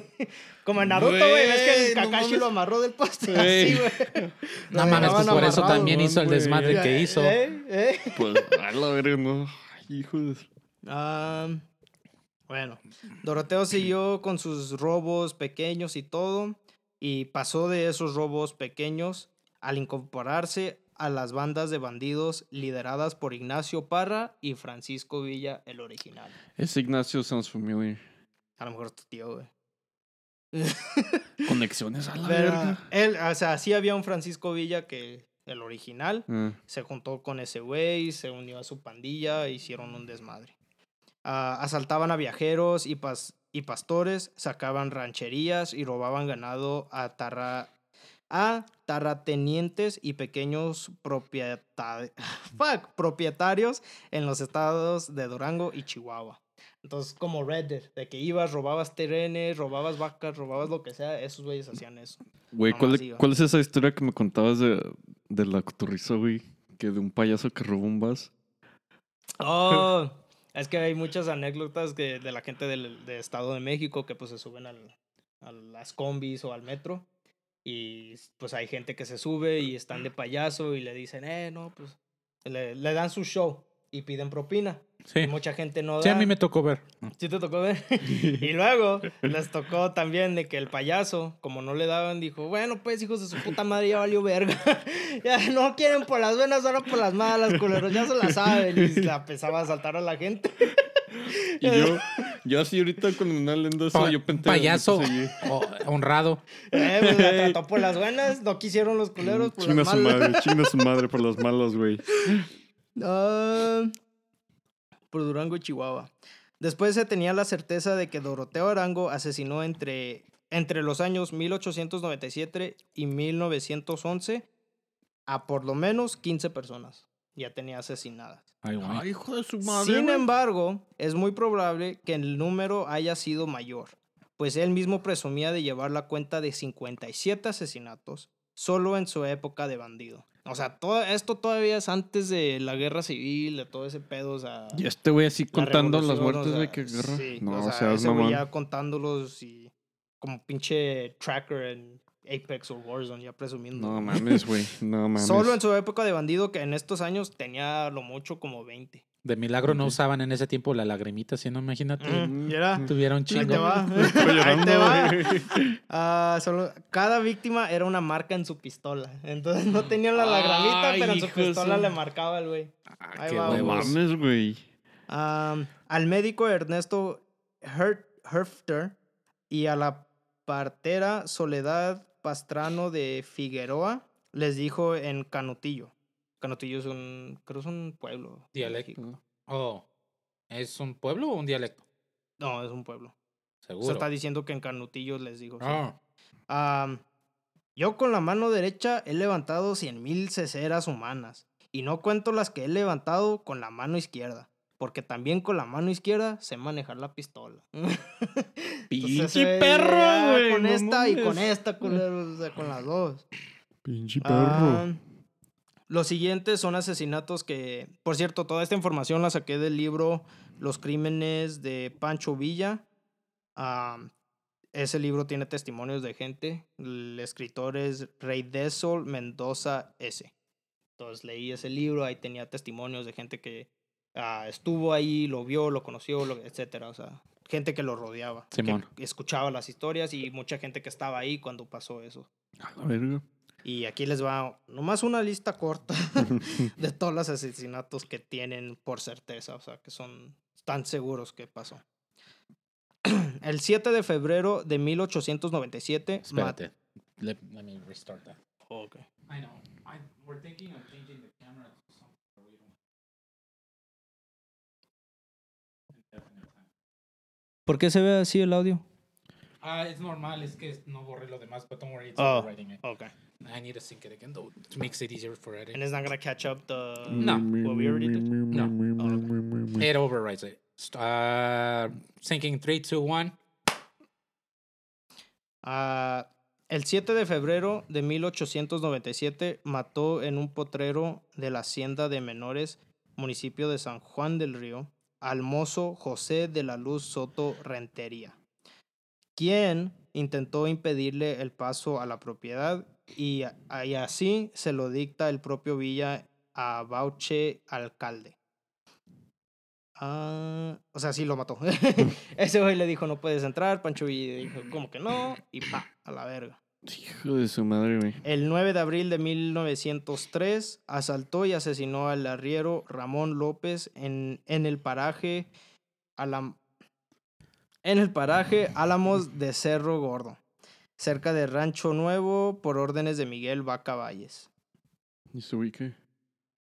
Como en Naruto, güey. Ves que el Güey, no Kakashi lo amarró del poste. Así, güey. No mames, pues por eso también hizo el desmadre que hizo. ¿Eh? ¿Eh? Pues, a la verga, no. Ay, hijo de... Ah, bueno, Doroteo siguió con sus robos pequeños y todo, y pasó de esos robos pequeños al incorporarse a las bandas de bandidos lideradas por Ignacio Parra y Francisco Villa, el original. Ese Ignacio sounds familiar. A lo mejor es tu tío, güey. Conexiones a la Pero verga. él, o sea, sí había un Francisco Villa que el original Ah, se juntó con ese güey, se unió a su pandilla, e hicieron un desmadre. Ah, asaltaban a viajeros y, pas- y pastores, sacaban rancherías y robaban ganado a, tarra- a terratenientes y pequeños propieta- fuck, propietarios en los estados de Durango y Chihuahua. Entonces, como Red Dead, de que ibas, robabas terrenes, robabas vacas, robabas lo que sea, esos güeyes hacían eso. Güey, ¿cuál, cuál es esa historia que me contabas de, de la cotorriza, güey? Que de un payaso que robó un vas. Oh, es que hay muchas anécdotas que, de la gente del, de Estado de México que pues se suben al, a las combis o al metro y pues hay gente que se sube y están de payaso y le dicen, eh, no, pues le, le dan su show y piden propina. Sí. Y mucha gente no da. Sí, a mí me tocó ver. ¿Sí te tocó ver? y luego les tocó también de que el payaso, como no le daban, dijo, bueno, pues hijos de su puta madre, ya valió verga. ya no quieren por las buenas, ahora por las malas, culeros, ya se la saben. Y la empezaba a saltar a la gente. Y yo, yo así ahorita cuando me andan leyendo eso, Pa- yo pensé... payaso yo pensé, o- honrado. Eh, pues la trató por las buenas, no quisieron los culeros por Chinga las su malas. madre, chinga su madre por los malos, güey. Ah, por Durango y Chihuahua. Después se tenía la certeza de que Doroteo Arango asesinó entre, entre los años 1897 y 1911 a por lo menos 15 personas. Ya tenía asesinadas. Ay, güey. hijo de su Sin embargo, es muy probable que el número haya sido mayor, pues él mismo presumía de llevar la cuenta de 57 asesinatos solo en su época de bandido. O sea, todo esto todavía es antes de la guerra civil, de todo ese pedo, o sea... Y este güey así la contando las o muertes, sea, güey, que guerra. sí, no, o o sea, sea, ese güey ya contándolos y como pinche tracker en Apex o Warzone, ya presumiendo. No mames, güey. No mames. Solo en su época de bandido, que en estos años tenía lo mucho como 20. De milagro no usaban en ese tiempo la lagrimita, si no, imagínate. Mm, Ahí chingo. te va. Ahí te va. Ah, solo, cada víctima era una marca en su pistola. Entonces no tenían la lagramita, Ay, pero en su pistola le marcaba el güey. Ah, Ahí qué mames, güey. Al médico Ernesto Her- Herfter y a la partera Soledad Pastrano de Figueroa les dijo en Canutillo. Canutillo es un, creo es un pueblo. Dialecto. Oh, ¿es un pueblo o un dialecto? No, es un pueblo. Se Seguro. está diciendo que en Canutillo les dijo. sí. Ah, yo con la mano derecha he levantado cien mil ceceras humanas. Y no cuento las que he levantado con la mano izquierda. Porque también con la mano izquierda sé manejar la pistola. Pinche eh, perro, güey. Con no esta y con esta, culeros, o sea, con las dos. Pinche Ah, los siguientes son asesinatos que, por cierto, toda esta información la saqué del libro Los crímenes de Pancho Villa. Ah, ese libro tiene testimonios de gente. El escritor es Rey Dessol Mendoza S. Entonces leí ese libro, ahí tenía testimonios de gente que ah, estuvo ahí, lo vio, lo conoció, lo, etcétera. O sea, gente que lo rodeaba, Simón. que escuchaba las historias y mucha gente que estaba ahí cuando pasó eso. A la verga. Y aquí les va nomás una lista corta de todos los asesinatos que tienen por certeza, o sea, que son tan seguros que pasó. El 7 de febrero de 1897, mat- espérate. Let, let me restart that. Ok. I know. I, we're thinking of changing the camera to something that we don't. Indefinite time. ¿Por qué se ve así el audio? Ah, es normal, es que no borré lo demás, but don't worry, it's Oh. overwriting it. Ok. I need to sync it again though to make it easier for editing. And it's not gonna catch up the... No. What we already did? No. It overrides it. St- Uh, syncing 3, 2, 1. Ah, el 7 de febrero de 1897 mató en un potrero de la Hacienda de Menores, municipio de San Juan del Río, al mozo José de la Luz Soto Rentería, quien intentó impedirle el paso a la propiedad y, y así se lo dicta el propio Villa a Bauche Alcalde. Ah, o sea, sí lo mató. Ese güey le dijo, no puedes entrar. Pancho Villa dijo, como que no? Y pa, a la verga. Hijo de su madre, güey. El 9 de abril de 1903 asaltó y asesinó al arriero Ramón López en, en el paraje Alam- en el paraje Álamos de Cerro Gordo, cerca de Rancho Nuevo por órdenes de Miguel Vaca Valles. ¿Y güey qué?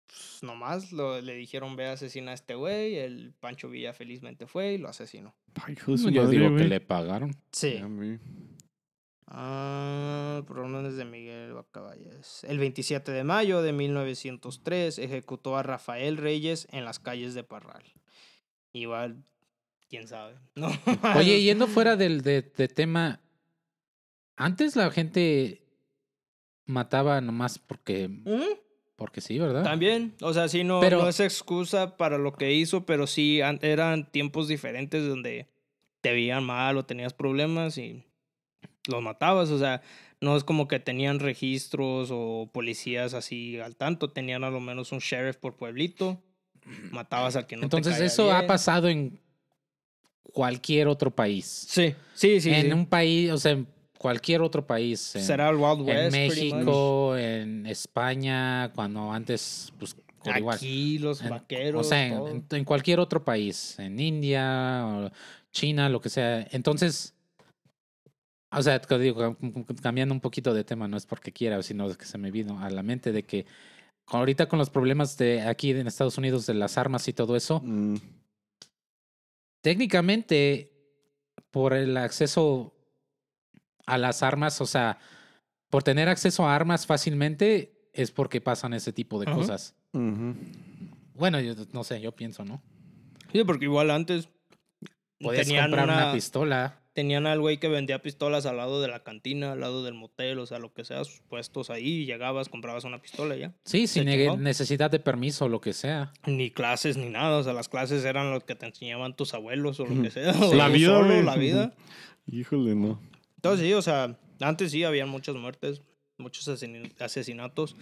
Pues, nomás lo- le dijeron ve a asesinar a este güey, el Pancho Villa felizmente fue y lo asesinó. Ay, su Yo madre, digo güey. que le pagaron. Sí. Ah, por órdenes de Miguel Vacavalles. El 27 de mayo de 1903 ejecutó a Rafael Reyes en las calles de Parral. Igual, quién sabe. No. Oye, yendo fuera del de, de tema, antes la gente mataba nomás porque, porque sí, ¿verdad? También, o sea, sí, no, Pero- no es excusa para lo que hizo, pero sí an- eran tiempos diferentes donde te veían mal o tenías problemas y los matabas. O sea, no es como que tenían registros o policías así al tanto, tenían a lo menos un sheriff por pueblito, matabas al que no Entonces eso ha pasado en cualquier otro país. Sí, sí, sí. en sí. un país, o sea, en cualquier otro país. En, Será el Wild en West. much. México, en España, cuando antes, pues, igual. Aquí, los En- vaqueros. o sea, en, en- en cualquier otro país, en India, o China, lo que sea. Entonces, o sea, te digo, cam- cam- cambiando un poquito de tema, no es porque quiera, sino que se me vino a la mente de que ahorita con los problemas de aquí en Estados Unidos de las armas y todo eso, Mm, técnicamente por el acceso a las armas, o sea, por tener acceso a armas fácilmente es porque pasan ese tipo de Ajá. cosas. Bueno, yo no sé, yo pienso, ¿no? Sí, porque igual antes Podías tenían comprar una... una- pistola. tenían al güey que vendía pistolas al lado de la cantina, al lado del motel, o sea, lo que sea, sus puestos ahí, llegabas, comprabas una pistola y ya. Sí, sin ne- necesidad de permiso o lo que sea. Ni clases ni nada, o sea, las clases eran lo que te enseñaban tus abuelos o lo que sea. o La vida, solo, la vida. Híjole, no. Entonces sí, o sea, antes sí habían muchas muertes, muchos asesin- asesinatos.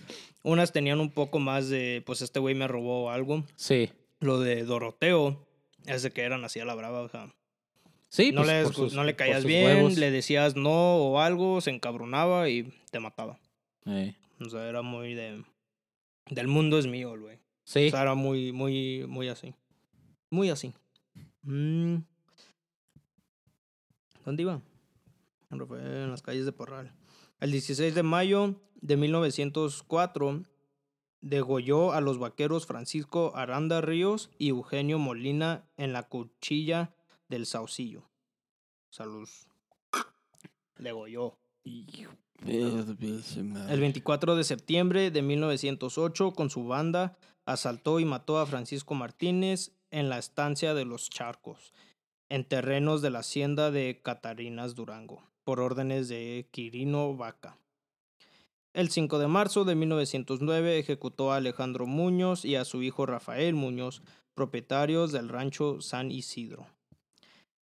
Unas tenían un poco más de, pues este güey me robó algo. Sí. Lo de Doroteo, ese que eran así a la brava, o sea, Sí, no, pues, le, sus- no le caías bien, huevos. le decías no o algo, se encabronaba y te mataba. Eh, O sea, era muy de... Del mundo es mío, güey. Sí. O sea, era muy, muy, muy así. Muy así. Mm. ¿Dónde iba? Fue en las calles de Porral. El 16 de mayo de 1904 degolló a los vaqueros Francisco Aranda Ríos y Eugenio Molina en la cuchilla del Saucillo. Los degolló. El 24 de septiembre de 1908, con su banda, asaltó y mató a Francisco Martínez en la estancia de los Charcos, en terrenos de la hacienda de Catarinas Durango, por órdenes de Quirino Vaca. El 5 de marzo de 1909 ejecutó a Alejandro Muñoz y a su hijo Rafael Muñoz, propietarios del rancho San Isidro.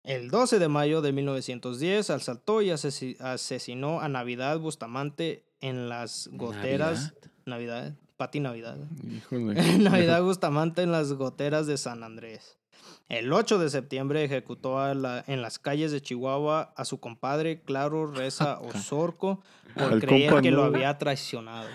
El 12 de mayo de 1910 asaltó y asesi- asesinó a Navidad Bustamante en las goteras. Navidad. Navidad. Pati Navidad. Híjole. Navidad Bustamante en las goteras de San Andrés. El 8 de septiembre ejecutó a la- en las calles de Chihuahua a su compadre Claro Reza Osorco por creer que lo había traicionado.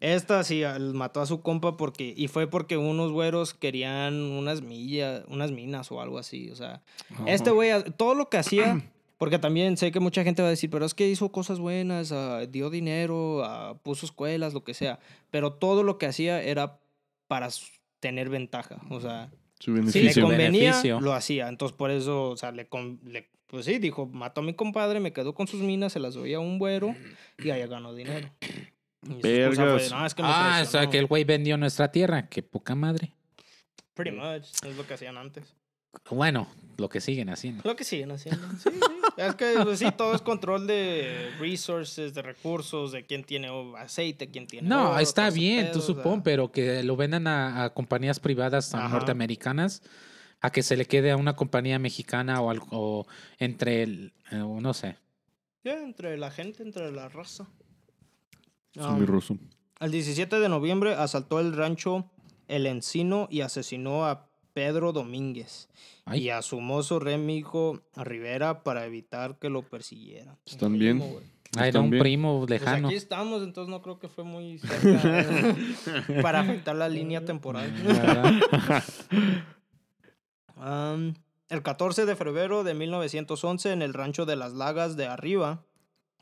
Esta sí, mató a su compa porque, y fue porque unos güeros querían unas millas, unas minas o algo así. O sea, este güey, todo lo que hacía, porque también sé que mucha gente va a decir, pero es que hizo cosas buenas, ah, dio dinero, ah, puso escuelas, lo que sea. Pero todo lo que hacía era para tener ventaja. O sea, Su si le beneficio. con- convenía, beneficio. lo hacía. Entonces, por eso, o sea, le, con- le- pues sí, dijo, mató a mi compadre, me quedó con sus minas, se las doy a un güero y allá ganó dinero. Y su excusa Vergas. "No, es que Ah, o sea, traicionó". que el güey vendió nuestra tierra. Qué poca madre. Pretty much, es lo que hacían antes. Bueno, lo que siguen haciendo. Lo que siguen haciendo. Sí, sí. Es que pues, sí, todo es control de resources, de recursos, de quién tiene aceite, quién tiene. No, oro, está bien, pedo, tú o supón, pero que lo vendan a, a compañías privadas Ajá. norteamericanas, a que se le quede a una compañía mexicana o, algo, o entre el, eh, o no sé. Ya, entre la gente, entre la raza. Um. El 17 de noviembre asaltó el rancho El Encino y asesinó a Pedro Domínguez Ay. y a su mozo Remijo Rivera para evitar que lo persiguieran. ¿Están bien? Ah, era un primo Pues lejano. aquí estamos, entonces no creo que fue muy cerca para afectar la línea temporal. el 14 de febrero de 1911, en el rancho de las Lagas de arriba,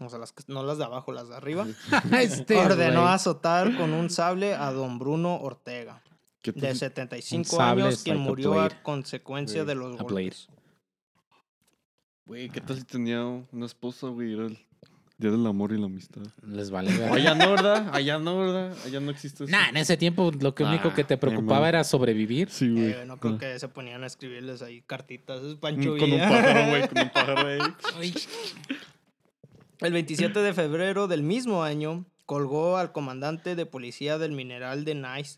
o sea, las que- no las de abajo, las de arriba, Este, ordenó azotar con un sable a don Bruno Ortega, ¿Qué te- de 75 sable años, quien like murió a consecuencia de los golpes. Güey, ¿qué tal si tenía una esposa, güey? Era el día del amor y la amistad. Les vale ver. Allá no, ¿verdad? Allá no, ¿verdad? Allá no existe eso. Nah, en ese tiempo lo que único que te preocupaba era sobrevivir. Sí, güey. Eh, no creo Ah. que se ponían a escribirles ahí cartitas. Es Pancho Con un pájaro, güey, con un pájaro ahí. El 27 de febrero del mismo año, colgó al comandante de policía del mineral de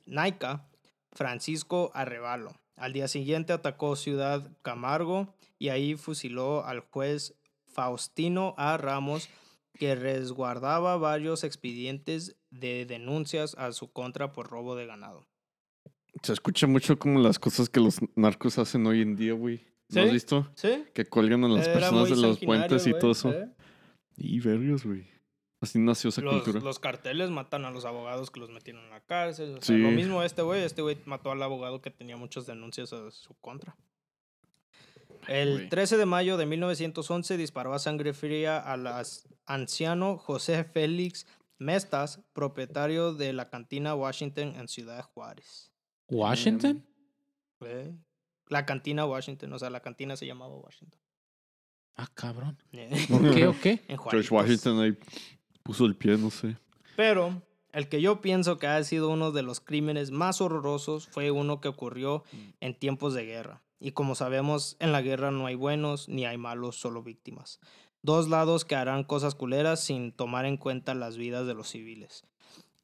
Naica, Francisco Arrevalo. Al día siguiente atacó Ciudad Camargo y ahí fusiló al juez Faustino A. Ramos, que resguardaba varios expedientes de denuncias a su contra por robo de ganado. Se escucha mucho como las cosas que los narcos hacen hoy en día, güey. ¿No ¿Sí? has visto? ¿Sí? Que cuelgan a las Era personas de los puentes y todo eso. ¿eh? Y vergas, güey. Así nació esa Los, cultura. los carteles matan a los abogados que los metieron en la cárcel. O sea, Sí. Lo mismo este güey. Este güey mató al abogado que tenía muchas denuncias a su contra. El Güey. 13 de mayo de 1911 disparó a sangre fría al anciano José Félix Mestas, propietario de la cantina Washington en Ciudad Juárez. ¿Washington? Eh, La cantina Washington, o sea, la cantina se llamaba Washington. Ah, cabrón. Eh, ¿Por qué o qué? en George Juárez. Washington ahí puso el pie, no sé. Pero el que yo pienso que ha sido uno de los crímenes más horrorosos fue uno que ocurrió en tiempos de guerra. Y como sabemos, en la guerra no hay buenos ni hay malos, solo víctimas. Dos lados que harán cosas culeras sin tomar en cuenta las vidas de los civiles.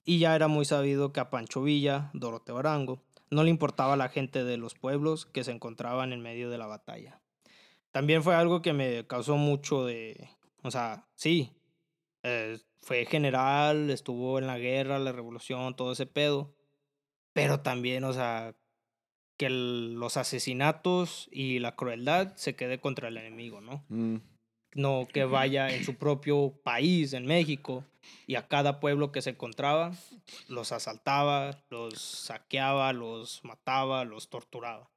Y ya era muy sabido que a Pancho Villa, Doroteo Arango, no le importaba la gente de los pueblos que se encontraban en medio de la batalla. También fue algo que me causó mucho de... O sea, sí, eh, fue general, estuvo en la guerra, la revolución, todo ese pedo. Pero también, o sea, que el- los asesinatos y la crueldad se quede contra el enemigo, ¿no? Mm. No que vaya en su propio país, en México, y a cada pueblo que se encontraba, los asaltaba, los saqueaba, los mataba, los torturaba.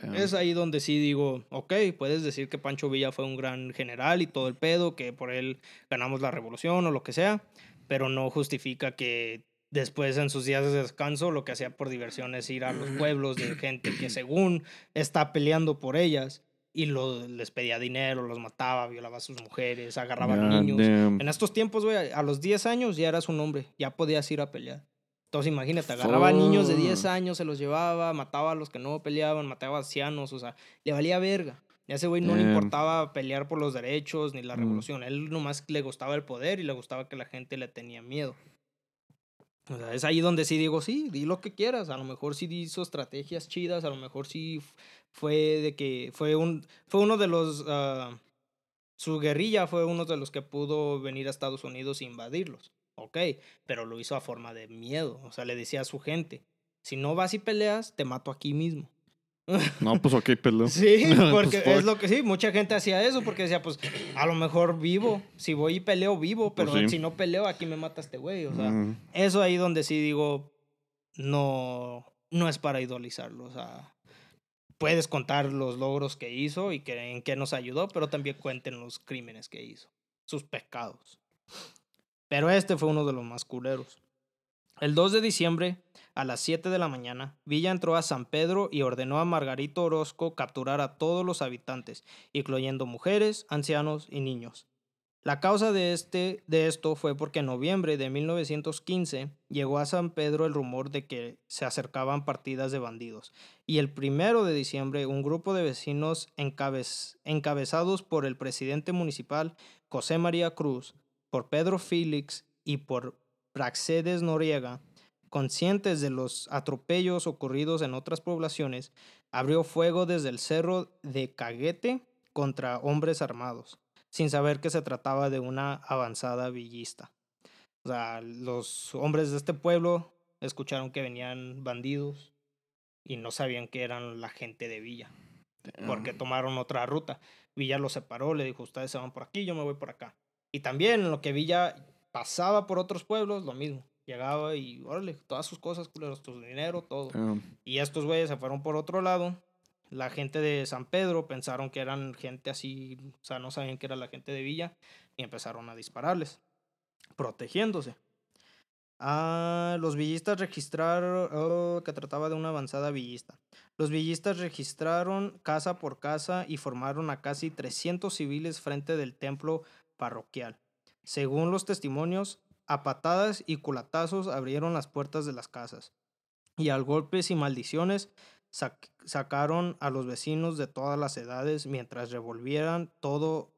Damn. Es ahí donde sí digo, ok, puedes decir que Pancho Villa fue un gran general y todo el pedo, que por él ganamos la revolución o lo que sea, pero no justifica que después en sus días de descanso lo que hacía por diversión es ir a los pueblos de gente que según está peleando por ellas y lo- les pedía dinero, los mataba, violaba a sus mujeres, agarraba a God niños. damn. En estos tiempos, güey, a los 10 años ya eras un hombre, ya podías ir a pelear. Entonces imagínate, agarraba a niños de 10 Fuck. años, se los llevaba, mataba a los que no peleaban, mataba a ancianos, o sea, le valía verga. Y a ese güey no le Damn. importaba pelear por los derechos ni la Mm. revolución. Él nomás le gustaba el poder y le gustaba que la gente le tenía miedo. O sea, es ahí donde sí digo, sí, di lo que quieras. A lo mejor sí hizo estrategias chidas, a lo mejor sí fue de que fue un fue uno de los ah, su guerrilla fue uno de los que pudo venir a Estados Unidos e invadirlos. Ok, pero lo hizo a forma de miedo. O sea, le decía a su gente, si no vas y peleas, te mato aquí mismo. No, pues ok, peleo. Sí, Pues, porque es lo que sí, mucha gente hacía eso porque decía, pues a lo mejor vivo, si voy y peleo, vivo, Pues pero sí. si no peleo, aquí me mata este güey. O sea, eso ahí donde sí digo, no, no es para idolizarlo. O sea, puedes contar los logros que hizo y que, en qué nos ayudó, pero también cuenten los crímenes que hizo, sus pecados. Pero este fue uno de los más culeros. El 2 de diciembre, a las 7 de la mañana, Villa entró a San Pedro y ordenó a Margarito Orozco capturar a todos los habitantes, incluyendo mujeres, ancianos y niños. La causa de, este, de esto fue porque en noviembre de 1915 llegó a San Pedro el rumor de que se acercaban partidas de bandidos. Y el primero de diciembre un grupo de vecinos encabez- encabezados por el presidente municipal José María Cruz, por Pedro Félix y por Praxedes Noriega, conscientes de los atropellos ocurridos en otras poblaciones, abrió fuego desde el cerro de Caguete contra hombres armados sin saber que se trataba de una avanzada villista. O sea, los hombres de este pueblo escucharon que venían bandidos y no sabían que eran la gente de Villa, porque tomaron otra ruta. Villa los separó, le dijo, ustedes se van por aquí, yo me voy por acá. Y también lo que Villa pasaba por otros pueblos, lo mismo. Llegaba y, órale, todas sus cosas, culeros, tu dinero, todo. Ah, Y estos güeyes se fueron por otro lado. La gente de San Pedro pensaron que eran gente así, o sea, no sabían que era la gente de Villa y empezaron a dispararles, protegiéndose. Ah, los villistas registraron, oh, que trataba de una avanzada villista. Los villistas registraron casa por casa y formaron a casi 300 civiles frente del templo parroquial. Según los testimonios, a patadas y culatazos abrieron las puertas de las casas y al golpes y maldiciones sac- sacaron a los vecinos de todas las edades mientras revolvieran todo,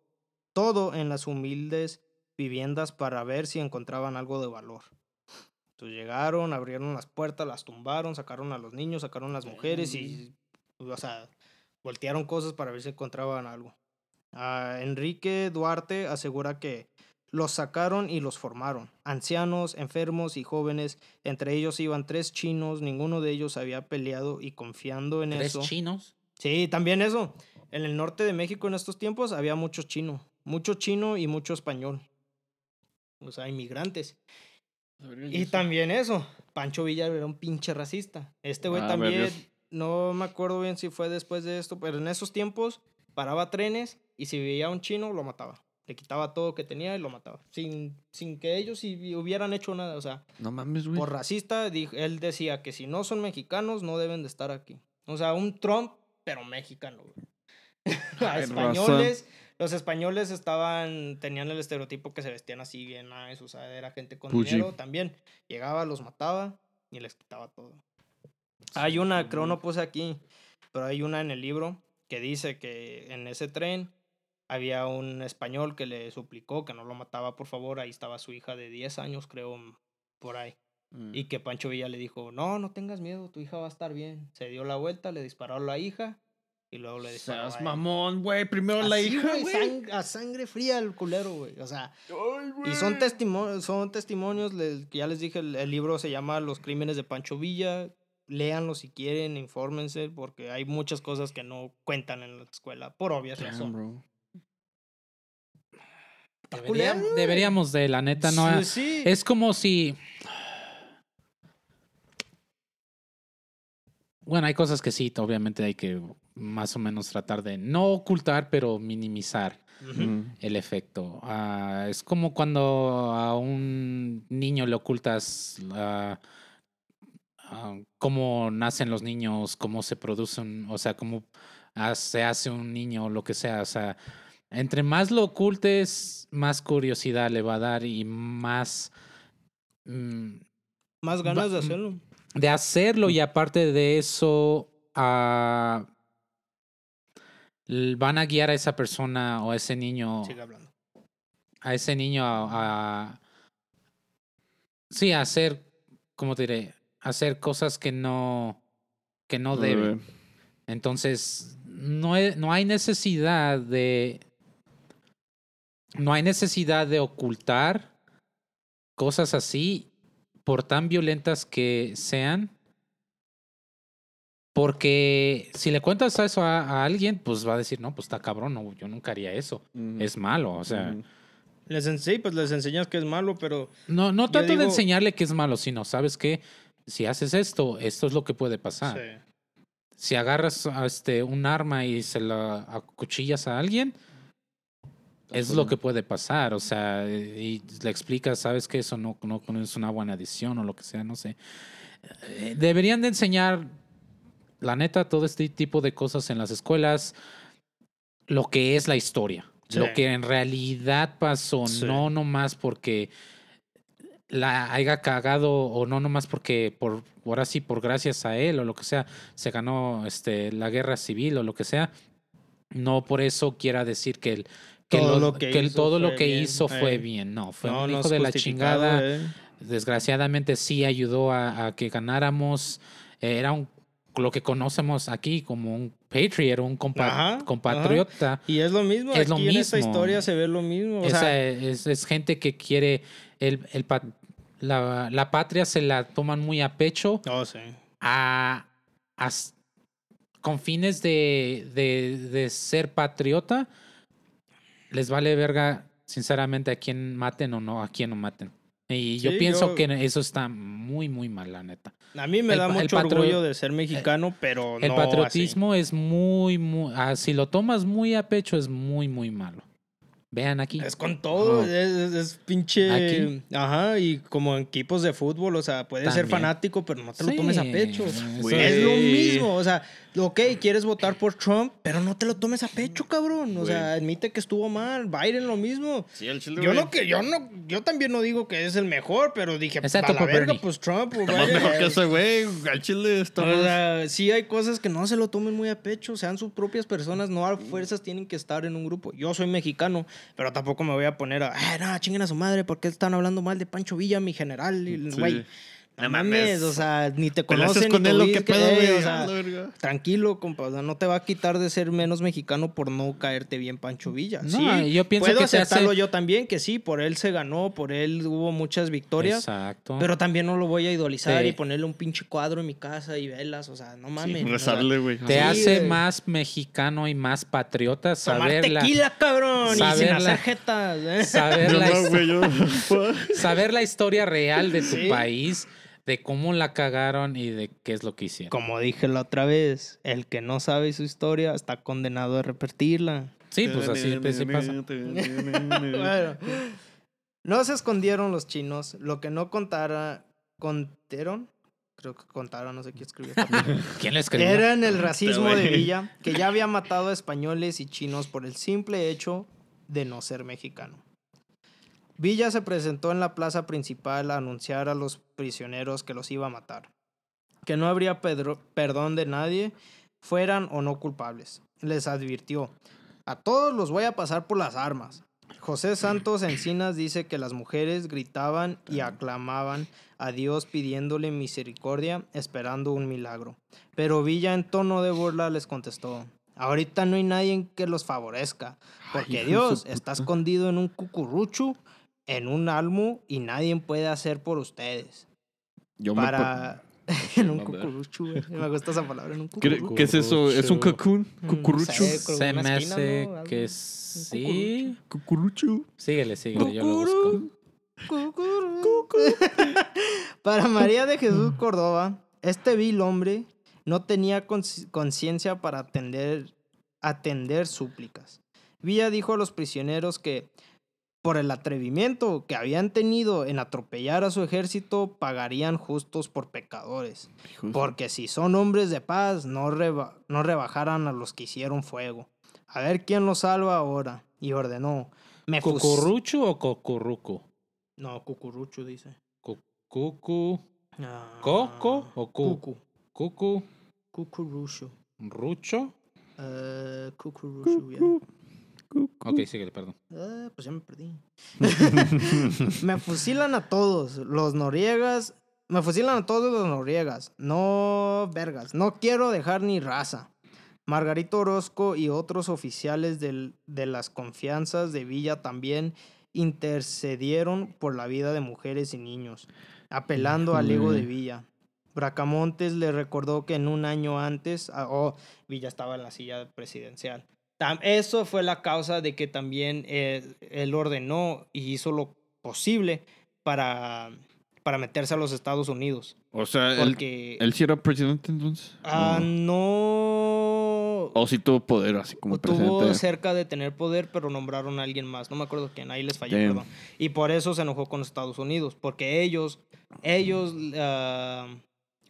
todo en las humildes viviendas para ver si encontraban algo de valor. Entonces llegaron, abrieron las puertas, las tumbaron, sacaron a los niños, sacaron a las mujeres y, o sea, voltearon cosas para ver si encontraban algo. Ah, Enrique Duarte asegura que los sacaron y los formaron. Ancianos, enfermos y jóvenes. Entre ellos iban tres chinos. Ninguno de ellos había peleado y confiando en Tres eso. chinos. Sí, también eso. En el norte de México en estos tiempos había mucho chino. Mucho chino y mucho español. O sea, inmigrantes. Y también eso. Pancho Villa era un pinche racista. Este güey Ah, también, no me acuerdo bien si fue después de esto, pero en esos tiempos paraba trenes y si veía a un chino lo mataba. Le quitaba todo que tenía y lo mataba. Sin, sin que ellos hubieran hecho nada. O sea, No mames, güey. por racista, él decía que si no son mexicanos no deben de estar aquí. O sea, un Trump, pero mexicano. güey. Ay, españoles, los españoles estaban, tenían el estereotipo que se vestían así bien nice, o sea, era gente con dinero también. Llegaba, los mataba y les quitaba todo. Hay una, creo no puse aquí, pero hay una en el libro que dice que en ese tren había un español que le suplicó que no lo mataba, por favor. Ahí estaba su hija de 10 años, creo, por ahí. Mm. Y que Pancho Villa le dijo, no, no tengas miedo, tu hija va a estar bien. Se dio la vuelta, le disparó a la hija y luego le disparó Seas mamón, güey. Primero la Así, hija, güey, güey. sang- a sangre fría el culero, güey. O sea, y son, testimonios son testimonios, le- que ya les dije, el, el libro se llama Los Crímenes de Pancho Villa. Léanlo si quieren, infórmense, porque hay muchas cosas que no cuentan en la escuela, por obvias razones. Debería- deberíamos de, la neta, no. Sí, sí. Es como si. Bueno, hay cosas que sí, obviamente hay que más o menos tratar de no ocultar, pero minimizar el efecto. Ah, es como cuando a un niño le ocultas ah, ah, cómo nacen los niños, cómo se producen, o sea, cómo se hace un niño, lo que sea. O sea, entre más lo ocultes, más curiosidad le va a dar y más mm, Más ganas de hacerlo. de hacerlo y aparte de eso ah, van a guiar a esa persona o a ese niño Sigue hablando. a ese niño a, a- sí a hacer cómo te diré hacer cosas que no que no deben entonces no hay, no hay necesidad de no hay necesidad de ocultar cosas así por tan violentas que sean porque si le cuentas eso a, a alguien pues va a decir no pues está cabrón no yo nunca haría eso Mm. es malo o sea Mm. Les sí, pues les enseñas que es malo, pero No, no trato de enseñarle que es malo, sino, ¿sabes qué? Si haces esto, esto es lo que puede pasar. sí. Si agarras a este, un arma y se la acuchillas a alguien, es lo que puede pasar. O sea, y le explicas, ¿sabes que Eso no, no, no es una buena adición o lo que sea, no sé. Eh, Deberían de enseñar, la neta, todo este tipo de cosas en las escuelas, lo que es la historia. Sí. Lo que en realidad pasó, Sí. no nomás porque la haya cagado o no nomás porque por ahora sí por gracias a él o lo que sea se ganó este la guerra civil o lo que sea no por eso quiera decir que el que, Todo lo- lo que hizo todo lo fue que bien, hizo fue eh. bien no fue No, un hijo de la chingada eh. desgraciadamente sí ayudó a, a que ganáramos Eh, era un lo que conocemos aquí como un patriot un compa- Ajá, compatriota Y es lo mismo. Es lo Aquí en esta mismo. historia se ve lo mismo. O esa sea, es, es gente que quiere el, el la, la patria se la toman muy a pecho no sé. a, a con fines de, de, de ser patriota les vale verga sinceramente, a quién maten o no, a quién no maten. Y yo Sí, pienso yo- que eso está muy, muy mal, la neta. A mí me El da mucho patro- orgullo de ser mexicano, pero El no patriotismo es muy, muy. ah, si lo tomas muy a pecho, es muy, muy malo. Vean aquí. así. Es con todo, Oh. es, es- es pinche... Aquí. Ajá, y como en equipos de fútbol, o sea, puedes ser También. fanático, pero no te lo tomes a Sí, pecho. Güey. Es lo mismo, o sea, ok, quieres votar por Trump, pero no te lo tomes a pecho, cabrón. O sea, admite que estuvo mal. Biden lo mismo. Sí, el chile, Yo no que yo no yo también no digo que es el mejor, pero dije, pues, a la por verga, pues Trump o Está más mejor que ese güey. Al chile está o más- sea, sí hay cosas que no se lo tomen muy a pecho, sean sus propias personas, no a fuerzas tienen que estar en un grupo. Yo soy mexicano, pero tampoco me voy a poner a, ah, no, chinguen a su madre, porque están hablando mal de Pancho Villa, mi general? Y, Sí. Güey, no No mames, mames. o sea, ni te ¿Peleaste conocen, con ni él te o qué ubicas, pedo, güey? o sea. Tranquilo, compa, o sea, no te va a quitar de ser menos mexicano por no caerte bien Pancho Villa. No, sí, yo pienso puedo que aceptarlo hace- yo también, que sí, por él se ganó, por él hubo muchas victorias. Exacto. Pero también no lo voy a idolizar Sí. y ponerle un pinche cuadro en mi casa y velas, o sea, no mames. Rezarle, güey. te Sí, hace más mexicano y más patriota tomar saber la, tequila, cabrón, y sin saber la- hacer jetas. ¿eh? saber, la, saber la historia real de tu Sí. país, de cómo la cagaron y de qué es lo que hicieron. Como dije la otra vez, el que no sabe su historia está condenado a repetirla. Sí, pues así, pues, sí pasa. Bueno, no se escondieron los chinos, lo que no contara, contaron, creo que contaron, no sé qué escribió. ¿Quién lo escribió? Era en el racismo de. Villa, que ya había matado a españoles y chinos por el simple hecho de no ser mexicano. Villa se presentó en la plaza principal a anunciar a los prisioneros que los iba a matar, que no habría pedro- perdón de nadie, fueran o no culpables. Les advirtió, a todos los voy a pasar por las armas. José Santos Encinas dice que las mujeres gritaban y aclamaban a Dios pidiéndole misericordia, esperando un milagro. Pero Villa en tono de burla les contestó, ahorita no hay nadie que los favorezca, porque Dios está escondido en un cucurucho, en un almo, y nadie puede hacer por ustedes. Yo me Para... en un cucurucho, güey. Me gusta esa palabra, en un ¿Qué, cucurucho. qué es eso? ¿Es un cocoon? Mm, ¿Cucurucho? Se me hace que sí. ¿Cucurucho? Síguele, síguele, yo lo busco. Para María de Jesús Córdoba, este vil hombre no tenía conciencia para atender, atender súplicas. Villa dijo a los prisioneros que por el atrevimiento que habían tenido en atropellar a su ejército, pagarían justos por pecadores. Porque si son hombres de paz, no, reba- no rebajaran a los que hicieron fuego. A ver quién los salva ahora. Y ordenó. Me ¿Cucurrucho o cocurruco? No, cucurucho dice. Cu- Cucu. Ah, ¿Coco o cu? Cucu. Cucu. Cucurucho. ¿Rucho? Eh, cucurucho, ya. Ok, síguele, perdón. Eh, pues ya me perdí. me fusilan a todos los noriegas. Me fusilan a todos los noriegas. No, vergas. No quiero dejar ni raza. Margarito Orozco y otros oficiales del- de las confianzas de Villa también intercedieron por la vida de mujeres y niños, apelando al ego de. Villa. Bracamontes le recordó que en un año antes, ah, oh, Villa estaba en la silla presidencial. Eso fue la causa de que también eh, él ordenó y hizo lo posible para, para meterse a los Estados Unidos. O sea, él, Porque él sí era presidente entonces. ah, ¿O- no O sí tuvo poder así como tuvo presidente. cerca de tener poder, pero nombraron a alguien más. No me acuerdo quién, ahí les falló, Damn. perdón. Y por eso se enojó con Estados Unidos, porque ellos, ellos ah,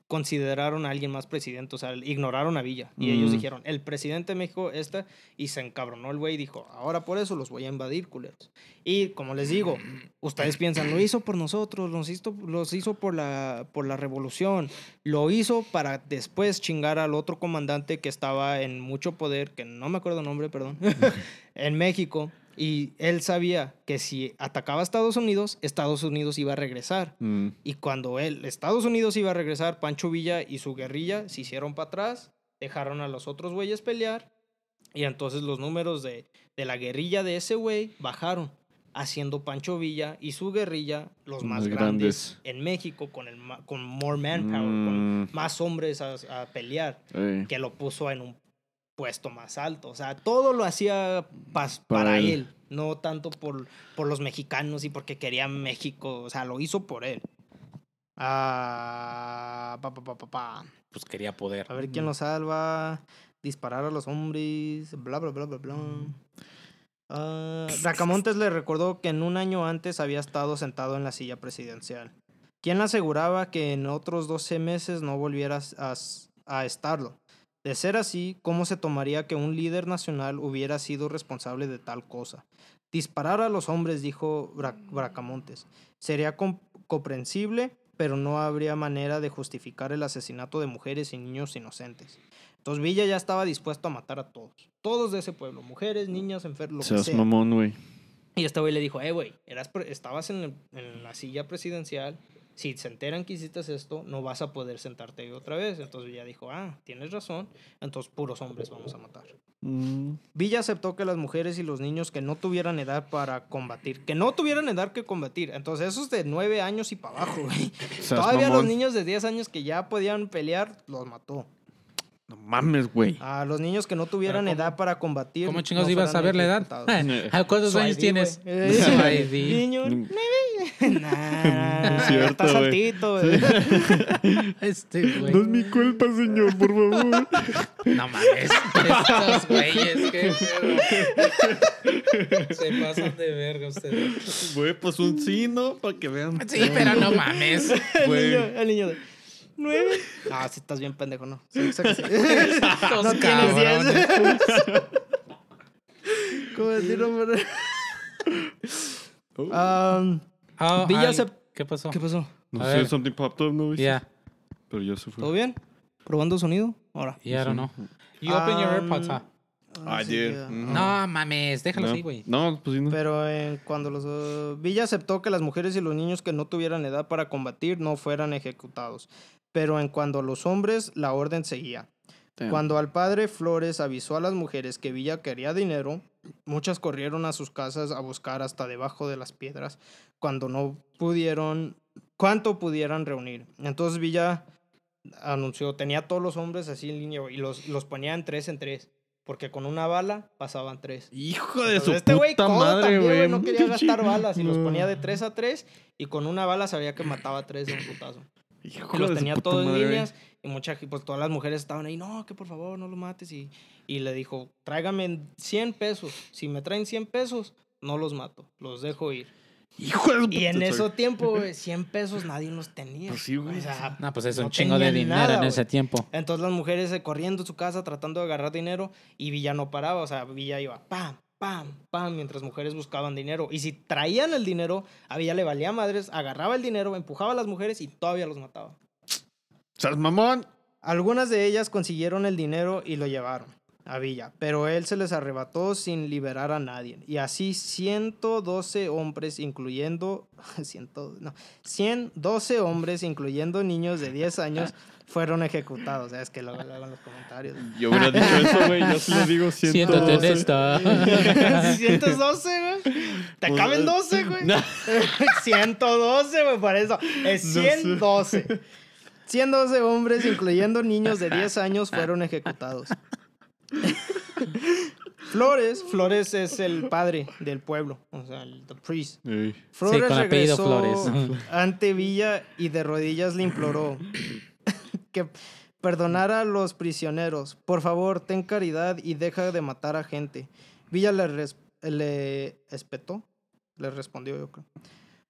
consideraron a alguien más presidente, o sea, ignoraron a Villa. Y ellos Mm. dijeron, el presidente de México está, y se encabronó el güey y dijo, ahora por eso los voy a invadir, culeros. Y como les digo, ustedes piensan, lo hizo por nosotros, los hizo, los hizo por, la, por la revolución, lo hizo para después chingar al otro comandante que estaba en mucho poder, que no me acuerdo el nombre, perdón, en México. Y él sabía que si atacaba a Estados Unidos, Estados Unidos iba a regresar. Mm. Y cuando él, Estados Unidos iba a regresar, Pancho Villa y su guerrilla se hicieron para atrás, dejaron a los otros güeyes pelear, y entonces los números de, de la guerrilla de ese güey bajaron, haciendo Pancho Villa y su guerrilla los más, Más grandes, grandes. en México, con, el, con more manpower, con Mm. más hombres a, a pelear, Ey. que lo puso en un puesto más alto. O sea, todo lo hacía pas- Para para, él. él. No tanto por, por los mexicanos y porque quería México. O sea, lo hizo por él. Ah, pa, pa, pa, pa, pa. Pues quería poder. A ver quién lo salva. Disparar a los hombres. Bla, bla, bla, bla, bla. Ah, Bracamontes le recordó que en un año antes había estado sentado en la silla presidencial. ¿Quién le aseguraba que en otros 12 meses no volviera a, a estarlo? De ser así, ¿cómo se tomaría que un líder nacional hubiera sido responsable de tal cosa? Disparar a los hombres, dijo Bra- Bracamontes. Sería com- comprensible, pero no habría manera de justificar el asesinato de mujeres y niños inocentes. Entonces Villa ya estaba dispuesto a matar a todos. Todos de ese pueblo. Mujeres, niños, enfermos, lo que Seas sea. mamón, güey. Y este güey le dijo, eh, güey, eras pre- estabas en, el- en la silla presidencial. Si se enteran que hiciste esto, no vas a poder sentarte ahí otra vez. Entonces Villa dijo, ah, tienes razón. Entonces puros hombres vamos a matar. Mm, Villa aceptó que las mujeres y los niños que no tuvieran edad para combatir, que no tuvieran edad que combatir. Entonces esos de nueve años y para abajo, güey. Todavía los niños de 10 años que ya podían pelear, los mató. No mames, güey. A los niños que no tuvieran ¿cómo- edad para combatir. ¿Cómo chingados no ibas a ver la edad? ¿A cuántos Su años ID, tienes? Niño, Mm. Nah, Es cierto, está güey. saltito, güey. Este güey. No es mi culpa, señor, por favor. No mames. Estos güeyes, qué pedo. Se pasan de verga ustedes. Güey, pues un sí, ¿no? Para que vean. Sí, pero no mames. El Güey. niño, el niño nueve. Ah, si estás bien pendejo, no. Sí, sí. No tienes cabrones. diez. ¿Cómo decirlo, Ah, Villa ay, se- ¿Qué pasó? ¿Qué pasó? No sé, something popped up, ¿no? viste? Yeah, Pero ya se fue. ¿Todo bien? ¿Probando sonido? Ahora. yeah, I don't know. You open your Um, AirPods, huh? I sí, did. ya. Mm. No mames, déjalo no. así, güey. No, pues sí, no. Pero en cuando los uh, Villa aceptó que las mujeres y los niños que no tuvieran edad para combatir no fueran ejecutados. Pero en cuanto a los hombres, la orden seguía. Damn. Cuando al padre Flores avisó a las mujeres que Villa quería dinero, muchas corrieron a sus casas a buscar hasta debajo de las piedras cuando no pudieron, cuánto pudieran reunir. Entonces Villa anunció, tenía todos los hombres así en línea y los, los ponía en tres en tres, porque con una bala pasaban tres. Hijo de Entonces, su este puta madre, güey. no quería gastar balas y los ponía de tres a tres y con una bala sabía que mataba a tres de un putazo. Hijo Y los tenía todos en líneas y muchas, pues todas las mujeres estaban ahí, no, que por favor no lo mates y, y le dijo, tráigame 100 pesos, si me traen 100 pesos, no los mato, los dejo ir. Hijo de Y en ese tiempo, güey, 100 pesos nadie los tenía. Pues sí, güey. O sea, No, pues es un no chingo de dinero nada, en ese tiempo. Entonces las mujeres corriendo a su casa tratando de agarrar dinero y Villa no paraba, o sea, Villa iba pam, pam, pam, mientras mujeres buscaban dinero. Y si traían el dinero, a Villa le valía madres, agarraba el dinero, empujaba a las mujeres y todavía los mataba. ¿Seas mamón? Algunas de ellas consiguieron el dinero y lo llevaron a Villa, pero él se les arrebató sin liberar a nadie. Y así 112 hombres, incluyendo... 100, no, 112 hombres, incluyendo niños de 10 años, fueron ejecutados. Es que luego en los comentarios. Yo hubiera dicho eso, güey. Yo sí le digo Siéntate en 112. esta. 112, güey. Te Pues, caben eh, 12, güey. no. 112, güey, por eso. Es No sé. 112. 112 hombres, incluyendo niños de 10 años, fueron ejecutados. Flores, Flores es el padre del pueblo, o sea, el the priest. Flores con apellido regresó Flores. ante Villa y de rodillas le imploró que perdonara a los prisioneros. Por favor, ten caridad y deja de matar a gente. Villa le, res- le espetó, le respondió yo creo.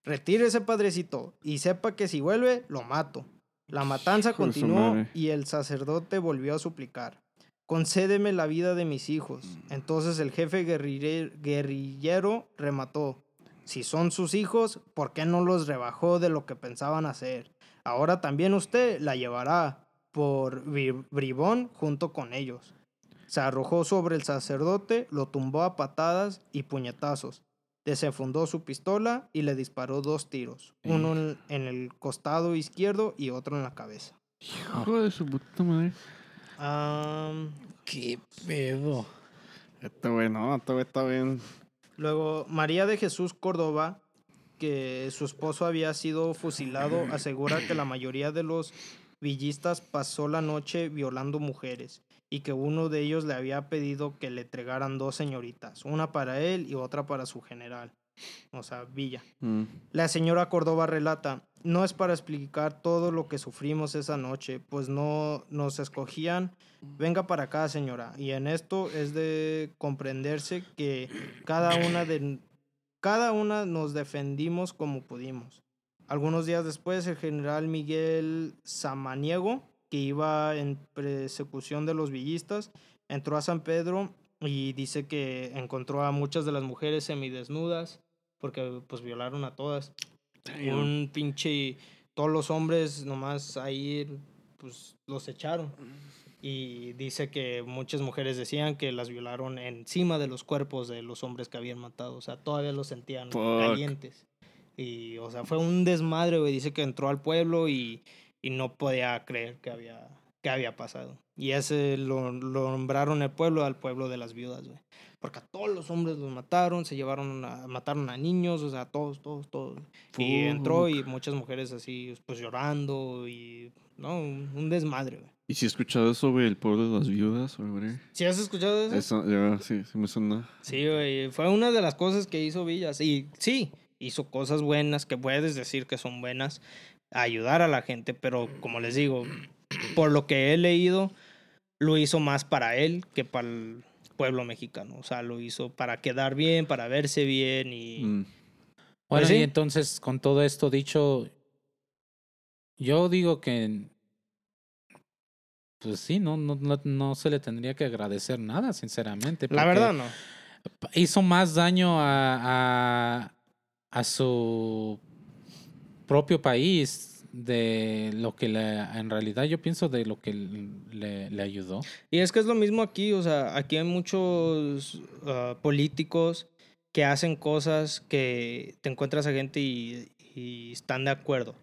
Retírese, padrecito, y sepa que si vuelve, lo mato. La matanza Hijo continuó y el sacerdote volvió a suplicar. Concédeme la vida de mis hijos. Entonces el jefe guerrille- guerrillero remató. Si son sus hijos, ¿por qué no los rebajó de lo que pensaban hacer? Ahora también usted la llevará por bri- bribón junto con ellos. Se arrojó sobre el sacerdote, lo tumbó a patadas y puñetazos. Desenfundó su pistola y le disparó dos tiros, uno en, en el costado izquierdo y otro en la cabeza. Hijo de su puta madre. Qué pedo. Este güey, no, este güey está bien. Luego, María de Jesús Córdoba, que su esposo había sido fusilado, asegura que la mayoría de los villistas pasó la noche violando mujeres y que uno de ellos le había pedido que le entregaran dos señoritas, una para él y otra para su general, o sea, Villa. Mm. La señora Córdoba relata, no es para explicar todo lo que sufrimos esa noche, pues no nos escogían, venga para acá señora, y en esto es de comprenderse que cada una de cada una nos defendimos como pudimos. Algunos días después, el general Miguel Samaniego, que iba en persecución de los villistas, entró a San Pedro y dice que encontró a muchas de las mujeres semidesnudas, porque pues violaron a todas. Un pinche, todos los hombres nomás ahí pues los echaron. Y dice que muchas mujeres decían que las violaron encima de los cuerpos de los hombres que habían matado. O sea, todavía los sentían Fuck. calientes. Y, o sea, fue un desmadre, güey. Dice que entró al pueblo y, y no podía creer que había, que había pasado. Y ese lo, lo nombraron el pueblo al pueblo de las viudas, güey. Porque a todos los hombres los mataron, se llevaron a, mataron a niños, o sea, todos, todos, todos. Y entró y muchas mujeres así, pues llorando y, no, un, un desmadre, güey. ¿Y si he escuchado eso, güey? El pueblo de las viudas, güey. ¿Sí has escuchado eso? Eso, ya, sí, sí me suena. Sí, güey, fue una de las cosas que hizo Villas. Y sí, hizo cosas buenas, que puedes decir que son buenas, ayudar a la gente, pero como les digo, por lo que he leído, lo hizo más para él que para el pueblo mexicano. O sea, lo hizo para quedar bien, para verse bien y... Mm. Bueno, Pues sí. y entonces, con todo esto dicho, yo digo que, pues sí, no, no, no, no se le tendría que agradecer nada, sinceramente. La verdad, no. Hizo más daño a, a, a su propio país de lo que le, en realidad yo pienso de lo que le, le ayudó. Y es que es lo mismo aquí, o sea, aquí hay muchos ah, políticos que hacen cosas que te encuentras a gente y, y están de acuerdo,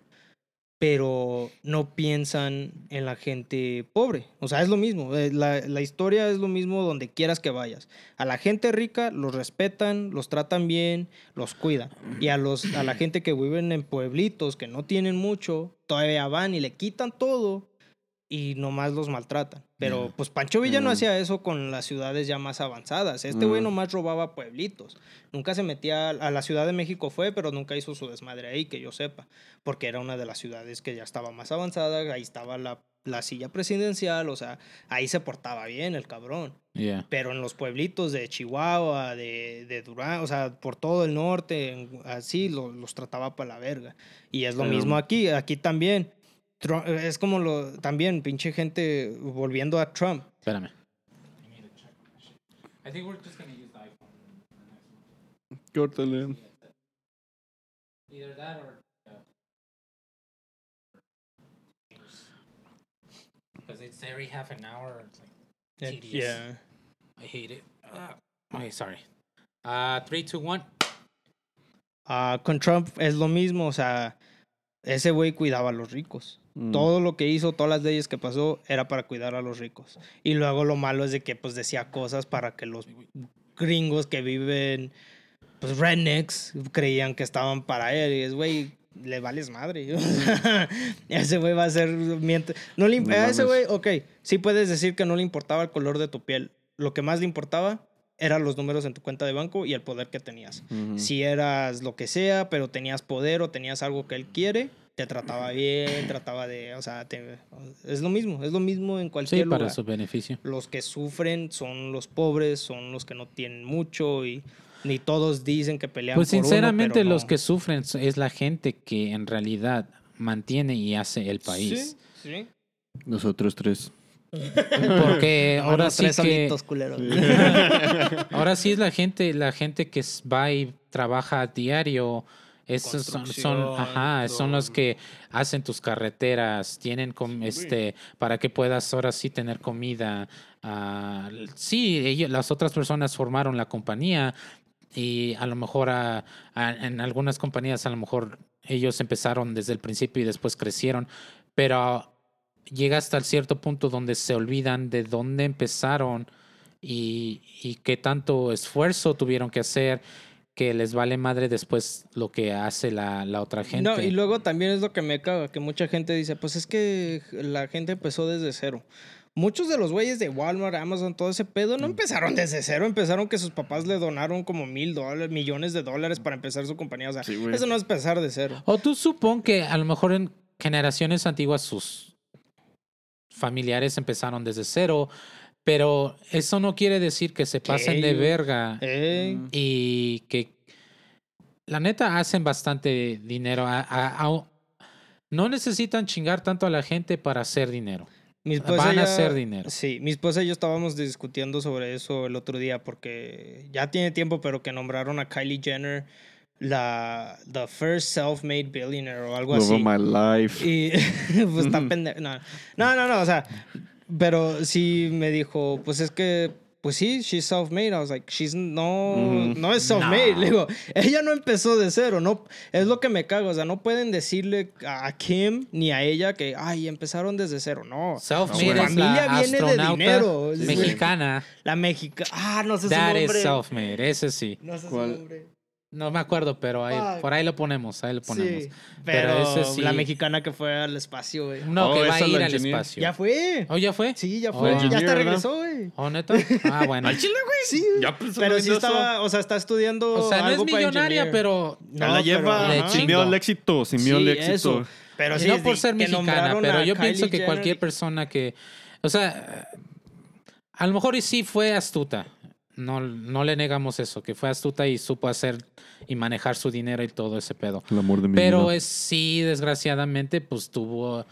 pero no piensan en la gente pobre. O sea, es lo mismo, eh, la, la historia es lo mismo donde quieras que vayas. A la gente rica los respetan, los tratan bien, los cuidan. Y a, los, a la gente que viven en pueblitos, que no tienen mucho, todavía van y le quitan todo y nomás los maltratan. Pero Ya. pues Pancho Villa no hacía eso con las ciudades ya más avanzadas. Este güey Mm. nomás robaba pueblitos. Nunca se metía a la Ciudad de México fue, pero nunca hizo su desmadre ahí, que yo sepa. Porque era una de las ciudades que ya estaba más avanzada, ahí estaba la, la silla presidencial, o sea, ahí se portaba bien el cabrón. Yeah. Pero en los pueblitos de Chihuahua, de, de Durán, o sea, por todo el norte, así lo- los trataba para la verga. Y es lo Pero- mismo aquí, aquí también. Tru- es como lo, también, pinche gente, volviendo a Trump. Espérame. I think we're just gonna use the iPhone. Córtale. Either that or. Because it's every half an hour. It's like tedious. Yeah. I hate it. Uh, okay, sorry. Uh, three, two, one. Ah, con Trump es lo mismo, o sea, ese güey cuidaba a los ricos. Mm. Todo lo que hizo, todas las leyes que pasó, era para cuidar a los ricos. Y luego lo malo es de que pues decía cosas para que los gringos que viven, pues rednecks, creían que estaban para él. Y es, güey, le vales madre. Ese güey va a ser... miente- No le, No a ese güey, ok, sí puedes decir que no le importaba el color de tu piel. Lo que más le importaba eran los números en tu cuenta de banco y el poder que tenías. Si eras lo que sea, pero tenías poder o tenías algo que él quiere, te trataba bien, trataba de, o sea, te- es lo mismo, es lo mismo en cualquier Sí, para su beneficio. Los que sufren son los pobres, son los que no tienen mucho y ni todos dicen que pelean Pues por uno, sinceramente pero los que sufren es la gente que en realidad mantiene y hace el país. Sí, sí. Nosotros tres. Porque ahora sí tres que culeros. ahora sí es la gente, la gente que va y trabaja a diario. Esos son, son, ajá, son los que hacen tus carreteras, tienen com- este para que puedas ahora sí tener comida. ah, sí, ellos, las otras personas formaron la compañía y a lo mejor ah, ah, en algunas compañías a lo mejor ellos empezaron desde el principio y después crecieron, pero llega hasta el cierto punto donde se olvidan de dónde empezaron y, y qué tanto esfuerzo tuvieron que hacer que les vale madre después lo que hace la, la otra gente. No, y luego también es lo que me caga, que mucha gente dice, pues es que la gente empezó desde cero. muchos de los güeyes de Walmart, Amazon, todo ese pedo, no empezaron desde cero. Empezaron que sus papás le donaron como mil dólares, millones de dólares para empezar su compañía. O sea, Sí, eso no es empezar de cero. O tú supón que a lo mejor en generaciones antiguas sus familiares empezaron desde cero, pero eso no quiere decir que se pasen de verga Eh, y que la neta hacen bastante dinero. A- a- a- no necesitan chingar tanto a la gente para hacer dinero. mi Van a hacer dinero. Sí, mi esposa y yo estábamos discutiendo sobre eso el otro día porque ya tiene tiempo, pero que nombraron a Kylie Jenner la the first self-made billionaire o algo Love así. of my life. Y pues está pendejo. No. no, no, no, o sea, pero sí me dijo, pues es que, pues sí, she's self-made. I was like, she's no, Ujú. no es self-made. No. Le digo, ella no empezó de cero, no, es lo que me cago. O sea, no pueden decirle a Kim ni a ella que, ay, empezaron desde cero. No. Self-made Su es la familia viene de dinero. mexicana. La mexicana. Ah, no sé su That is nombre. self-made, ese sí. No sé su ¿Cuál? nombre. No me acuerdo, pero ahí, por ahí lo ponemos, ahí lo ponemos. Sí, Pero pero, ese sí. la mexicana que fue al espacio, güey. No, Oh, que va a ir al engineer. espacio. Ya fue. ¿Oh, ya fue? Sí, ya Oh. fue. Ya hasta regresó, güey. ¿Oh, neta? Ah, bueno. Al chile, güey. Sí. Ya Pero sí eso. estaba, o sea, está estudiando. O sea, no es algo para millonaria, pero No, la lleva pero- sin miedo al éxito, sin miedo Sí, al éxito. eso. Pero y sí, no por ser mexicana, pero yo Kylie pienso que Jenner cualquier persona que, o sea, a lo mejor y sí fue astuta. No, no le negamos eso, que fue astuta y supo hacer y manejar su dinero y todo ese pedo. El amor de mi Pero vida. es sí, desgraciadamente, pues tuvo.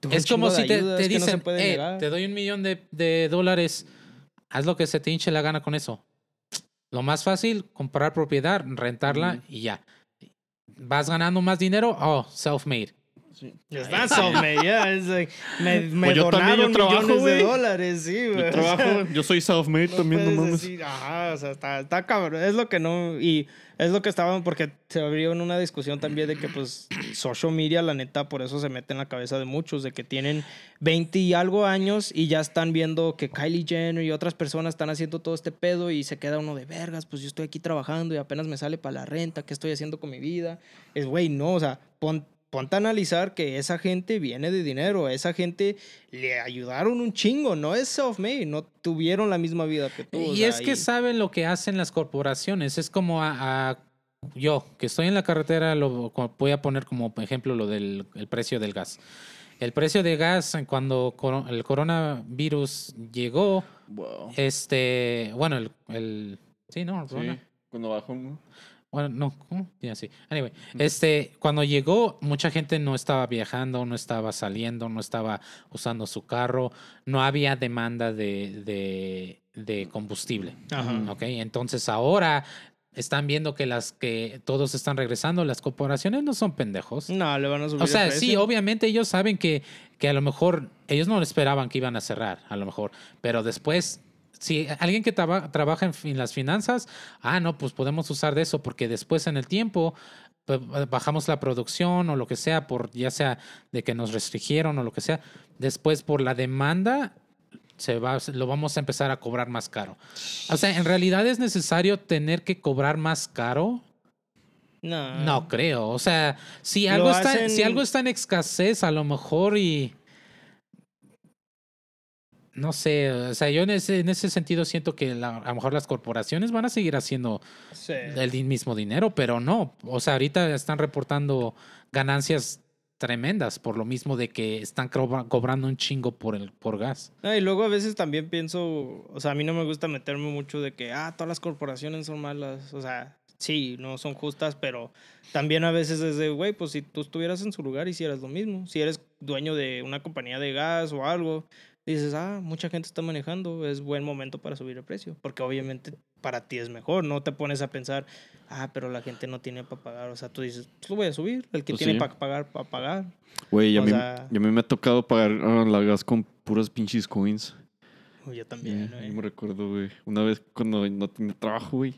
Tuvo es como si te, no dicen, "Eh, negar". te doy un millón de, de dólares, haz lo que se te hinche la gana con eso. Lo más fácil, comprar propiedad, rentarla y ya. Vas ganando más dinero, oh, self-made. It's not self-made, yeah. It's like, me, me Pues yo también, yo trabajo, millones de güey. dólares, sí, güey. Yo trabajo, yo soy self-made no también, no mames. decir, ajá, o sea, está, está cabrón. Es lo que no. Y es lo que estaban, porque se abrió en una discusión también de que, pues, social media, la neta, por eso se mete en la cabeza de muchos, de que tienen 20 y algo años y ya están viendo que Kylie Jenner y otras personas están haciendo todo este pedo y se queda uno de vergas, pues yo estoy aquí trabajando y apenas me sale para la renta, ¿qué estoy haciendo con mi vida? Es, güey, no, o sea, pon- ponte a analizar que esa gente viene de dinero, a esa gente le ayudaron un chingo, no es self-made, no tuvieron la misma vida que tú. o Y sea, es que saben lo que hacen las corporaciones. Es como a, a- yo, que estoy en la carretera, lo voy a poner como ejemplo lo del el precio del gas. El precio de gas cuando el coronavirus llegó, Wow. este, bueno, el, el sí, no, el Sí, cuando bajó, ¿no? Bueno, no, ¿cómo? Sí. Anyway, este, cuando llegó, mucha gente no estaba viajando, no estaba saliendo, no estaba usando su carro, no había demanda de, de, de combustible. Ajá. ¿Ok? Entonces ahora están viendo que las que todos están regresando, las corporaciones no son pendejos. No, le van a subir O el sea, sí, obviamente ellos saben que, que a lo mejor ellos no esperaban que iban a cerrar, a lo mejor, pero después, si alguien que traba- trabaja en, las finanzas, ah, no, pues podemos usar de eso porque después en el tiempo pues, bajamos la producción o lo que sea, por ya sea de que nos restringieron o lo que sea, después por la demanda se va, lo vamos a empezar a cobrar más caro. O sea, en realidad es necesario tener que cobrar más caro. No. No creo. O sea, si algo, está, si algo está en escasez, a lo mejor y. No sé, o sea, yo en ese, en ese sentido siento que la- a lo mejor las corporaciones van a seguir haciendo Sí. el mismo dinero, pero no. O sea, ahorita están reportando ganancias tremendas por lo mismo de que están cobra- cobrando un chingo por el por gas. No, y luego a veces también pienso, o sea, a mí no me gusta meterme mucho de que, ah, todas las corporaciones son malas. O sea, sí, no son justas, pero también a veces es de, güey, pues si tú estuvieras en su lugar hicieras lo mismo. Si eres dueño de una compañía de gas o algo, dices, ah, mucha gente está manejando, es buen momento para subir el precio. Porque obviamente para ti es mejor, no te pones a pensar, ah, pero la gente no tiene para pagar. O sea, tú dices, pues lo voy a subir, el que Pues tiene sí. para pagar, para pagar. Güey, a sea- mí me ha tocado pagar ah, la gas con puras pinches coins. Yo también, güey. me recuerdo, güey. Una vez cuando no tenía trabajo, güey,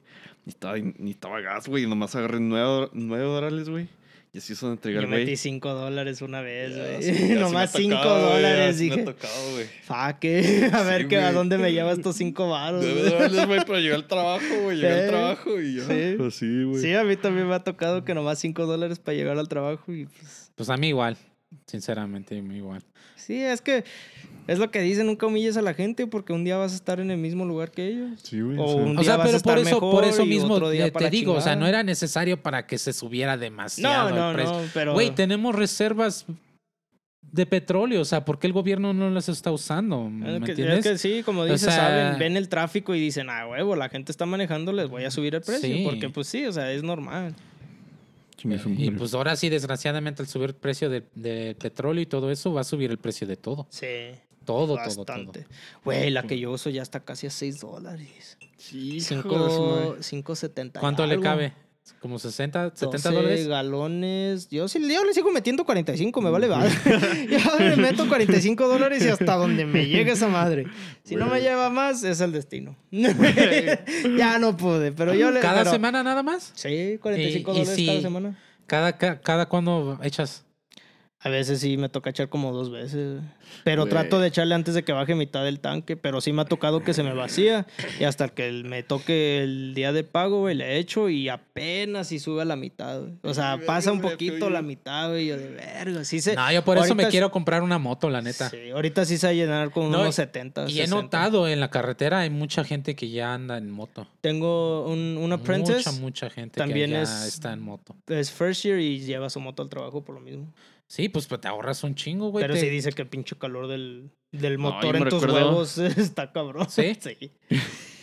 ni estaba, ni estaba gas, güey. Nomás agarré nueve, nueve dólares, güey. Y así se entregar, Yo güey. metí 5 dólares una vez, güey. sí, sí Nomás 5 tocado, güey, dólares. ya sí me ha Dije, tocado, güey. fuck, eh, a ver Sí, que, a dónde me lleva estos 5 baros. Nueve dólares, güey, para llegar al trabajo, güey. Llegar Sí. al trabajo y ya. Sí. Así, güey. Sí, a mí también me ha tocado que nomás 5 dólares para llegar al trabajo y pues... Pues a mí igual. Sinceramente, igual. Sí, es que es lo que dicen, nunca humilles a la gente porque un día vas a estar en el mismo lugar que ellos. Sí, güey. O o sea, un O día sea, vas a estar por eso, por eso mismo otro día te, digo, o sea, no era necesario para que se subiera demasiado No, no, el precio. no, pero... Güey, tenemos reservas de petróleo, o sea, ¿por qué el gobierno no las está usando? ¿Me Es que, entiendes? es que sí, como O dices, sea- saben, ven el tráfico y dicen, ah, huevo, la gente está manejando, les voy a subir el precio. Sí. Porque, pues sí, o sea, es normal. Su y pues ahora sí, desgraciadamente, al subir el precio de, de petróleo y todo eso, va a subir el precio de todo. Sí, Todo, todo, todo. Güey, la que yo uso ya está casi a 6 dólares. Sí, hijo de su madre. 5, 5.70. y ¿Cuánto le cabe? ¿Como 60, 70 12 dólares? galones. Yo sí yo le sigo metiendo 45, me vale madre. yo le meto 45 dólares y hasta donde me llegue esa madre. Si no me lleva más, es el destino. ya no pude, pero yo le. ¿Cada pero- semana nada más? Sí, 45 Y- y dólares si- cada semana. ¿Cada, ca- cada cuándo echas? A veces sí me toca echar como dos veces. Pero trato de echarle antes de que baje mitad del tanque. Pero sí me ha tocado que se me vacía. Y hasta que me toque el día de pago, güey, le echo y apenas si sube a la mitad. güey. O sea, Ay, pasa un poquito la mitad, güey. Yo de verga. Sí se, No, yo por eso me quiero comprar una moto, la neta. Sí, ahorita sí se va a llenar con No, unos 70. Y he 60. notado en la carretera hay mucha gente que ya anda en moto. Tengo un, un apprentice. Mucha, mucha gente también que ya es- está en moto. Es first year y lleva su moto al trabajo por lo mismo. Sí, pues, pues te ahorras un chingo, güey. Pero te- sí dice que el pinche calor del, del motor en tus recuerdo- huevos está cabrón. ¿Sí? Sí.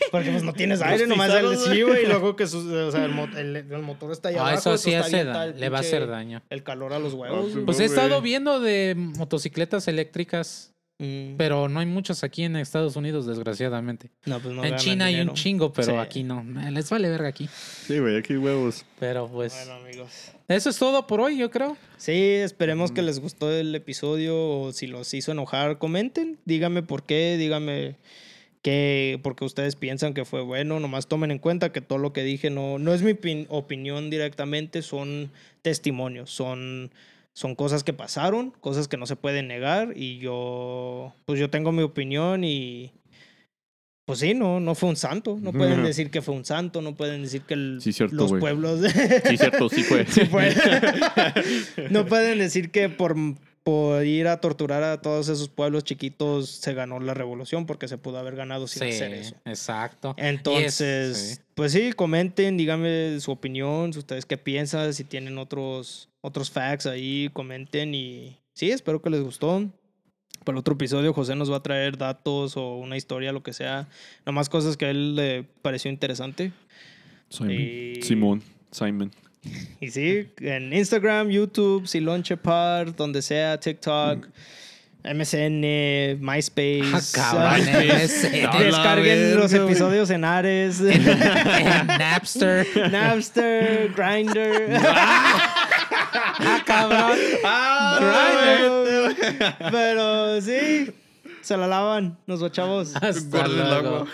Porque pues no tienes aire, nomás el, sí, güey. Y luego que sus- o sea, el, mo- el- el motor está allá Ah, abajo. eso sí hace avienta da- el le va a hacer daño. El calor a los huevos. Ah, güey. Pues No, he estado viendo de motocicletas eléctricas, Mm. pero no hay muchas aquí en Estados Unidos, desgraciadamente. no, pues no en China hay un chingo, pero Sí. aquí no. Eh, Les vale verga aquí. Sí, güey, aquí huevos. Pero pues Bueno, amigos. eso es todo por hoy, yo creo. Sí, esperemos que les gustó el episodio o si los hizo enojar, comenten. Díganme por qué, díganme qué, porque ustedes piensan que fue bueno. Nomás tomen en cuenta que todo lo que dije no, no es mi opin- opinión directamente, son testimonios, son, son cosas que pasaron, cosas que no se pueden negar y yo, pues yo tengo mi opinión y... Pues sí, no, no fue un santo. No pueden decir que fue un santo, no pueden decir que el- Sí, cierto, los güey. pueblos... Sí, cierto, sí fue. Sí fue. no pueden decir que por, por ir a torturar a todos esos pueblos chiquitos se ganó la revolución porque se pudo haber ganado sin Sí, hacer eso. exacto. Entonces, sí. pues sí, comenten, díganme su opinión, si ustedes qué piensan, si tienen otros, otros facts ahí, comenten y sí, espero que les gustó. Para el otro episodio, José nos va a traer datos o una historia, lo que sea, nomás cosas que a él le pareció interesante. Simon. Y- Simón. Simon. Y sí, en Instagram, YouTube, Silonchepar, donde sea, TikTok, MSN, MySpace. Ah, cabrón, ah, MSN. La Descarguen los episodios en Ares, En Napster. Napster, Grindr. Ah, cabrón. Pero sí, se la lavan, nos chavos. Hasta Guarda el luego. agua.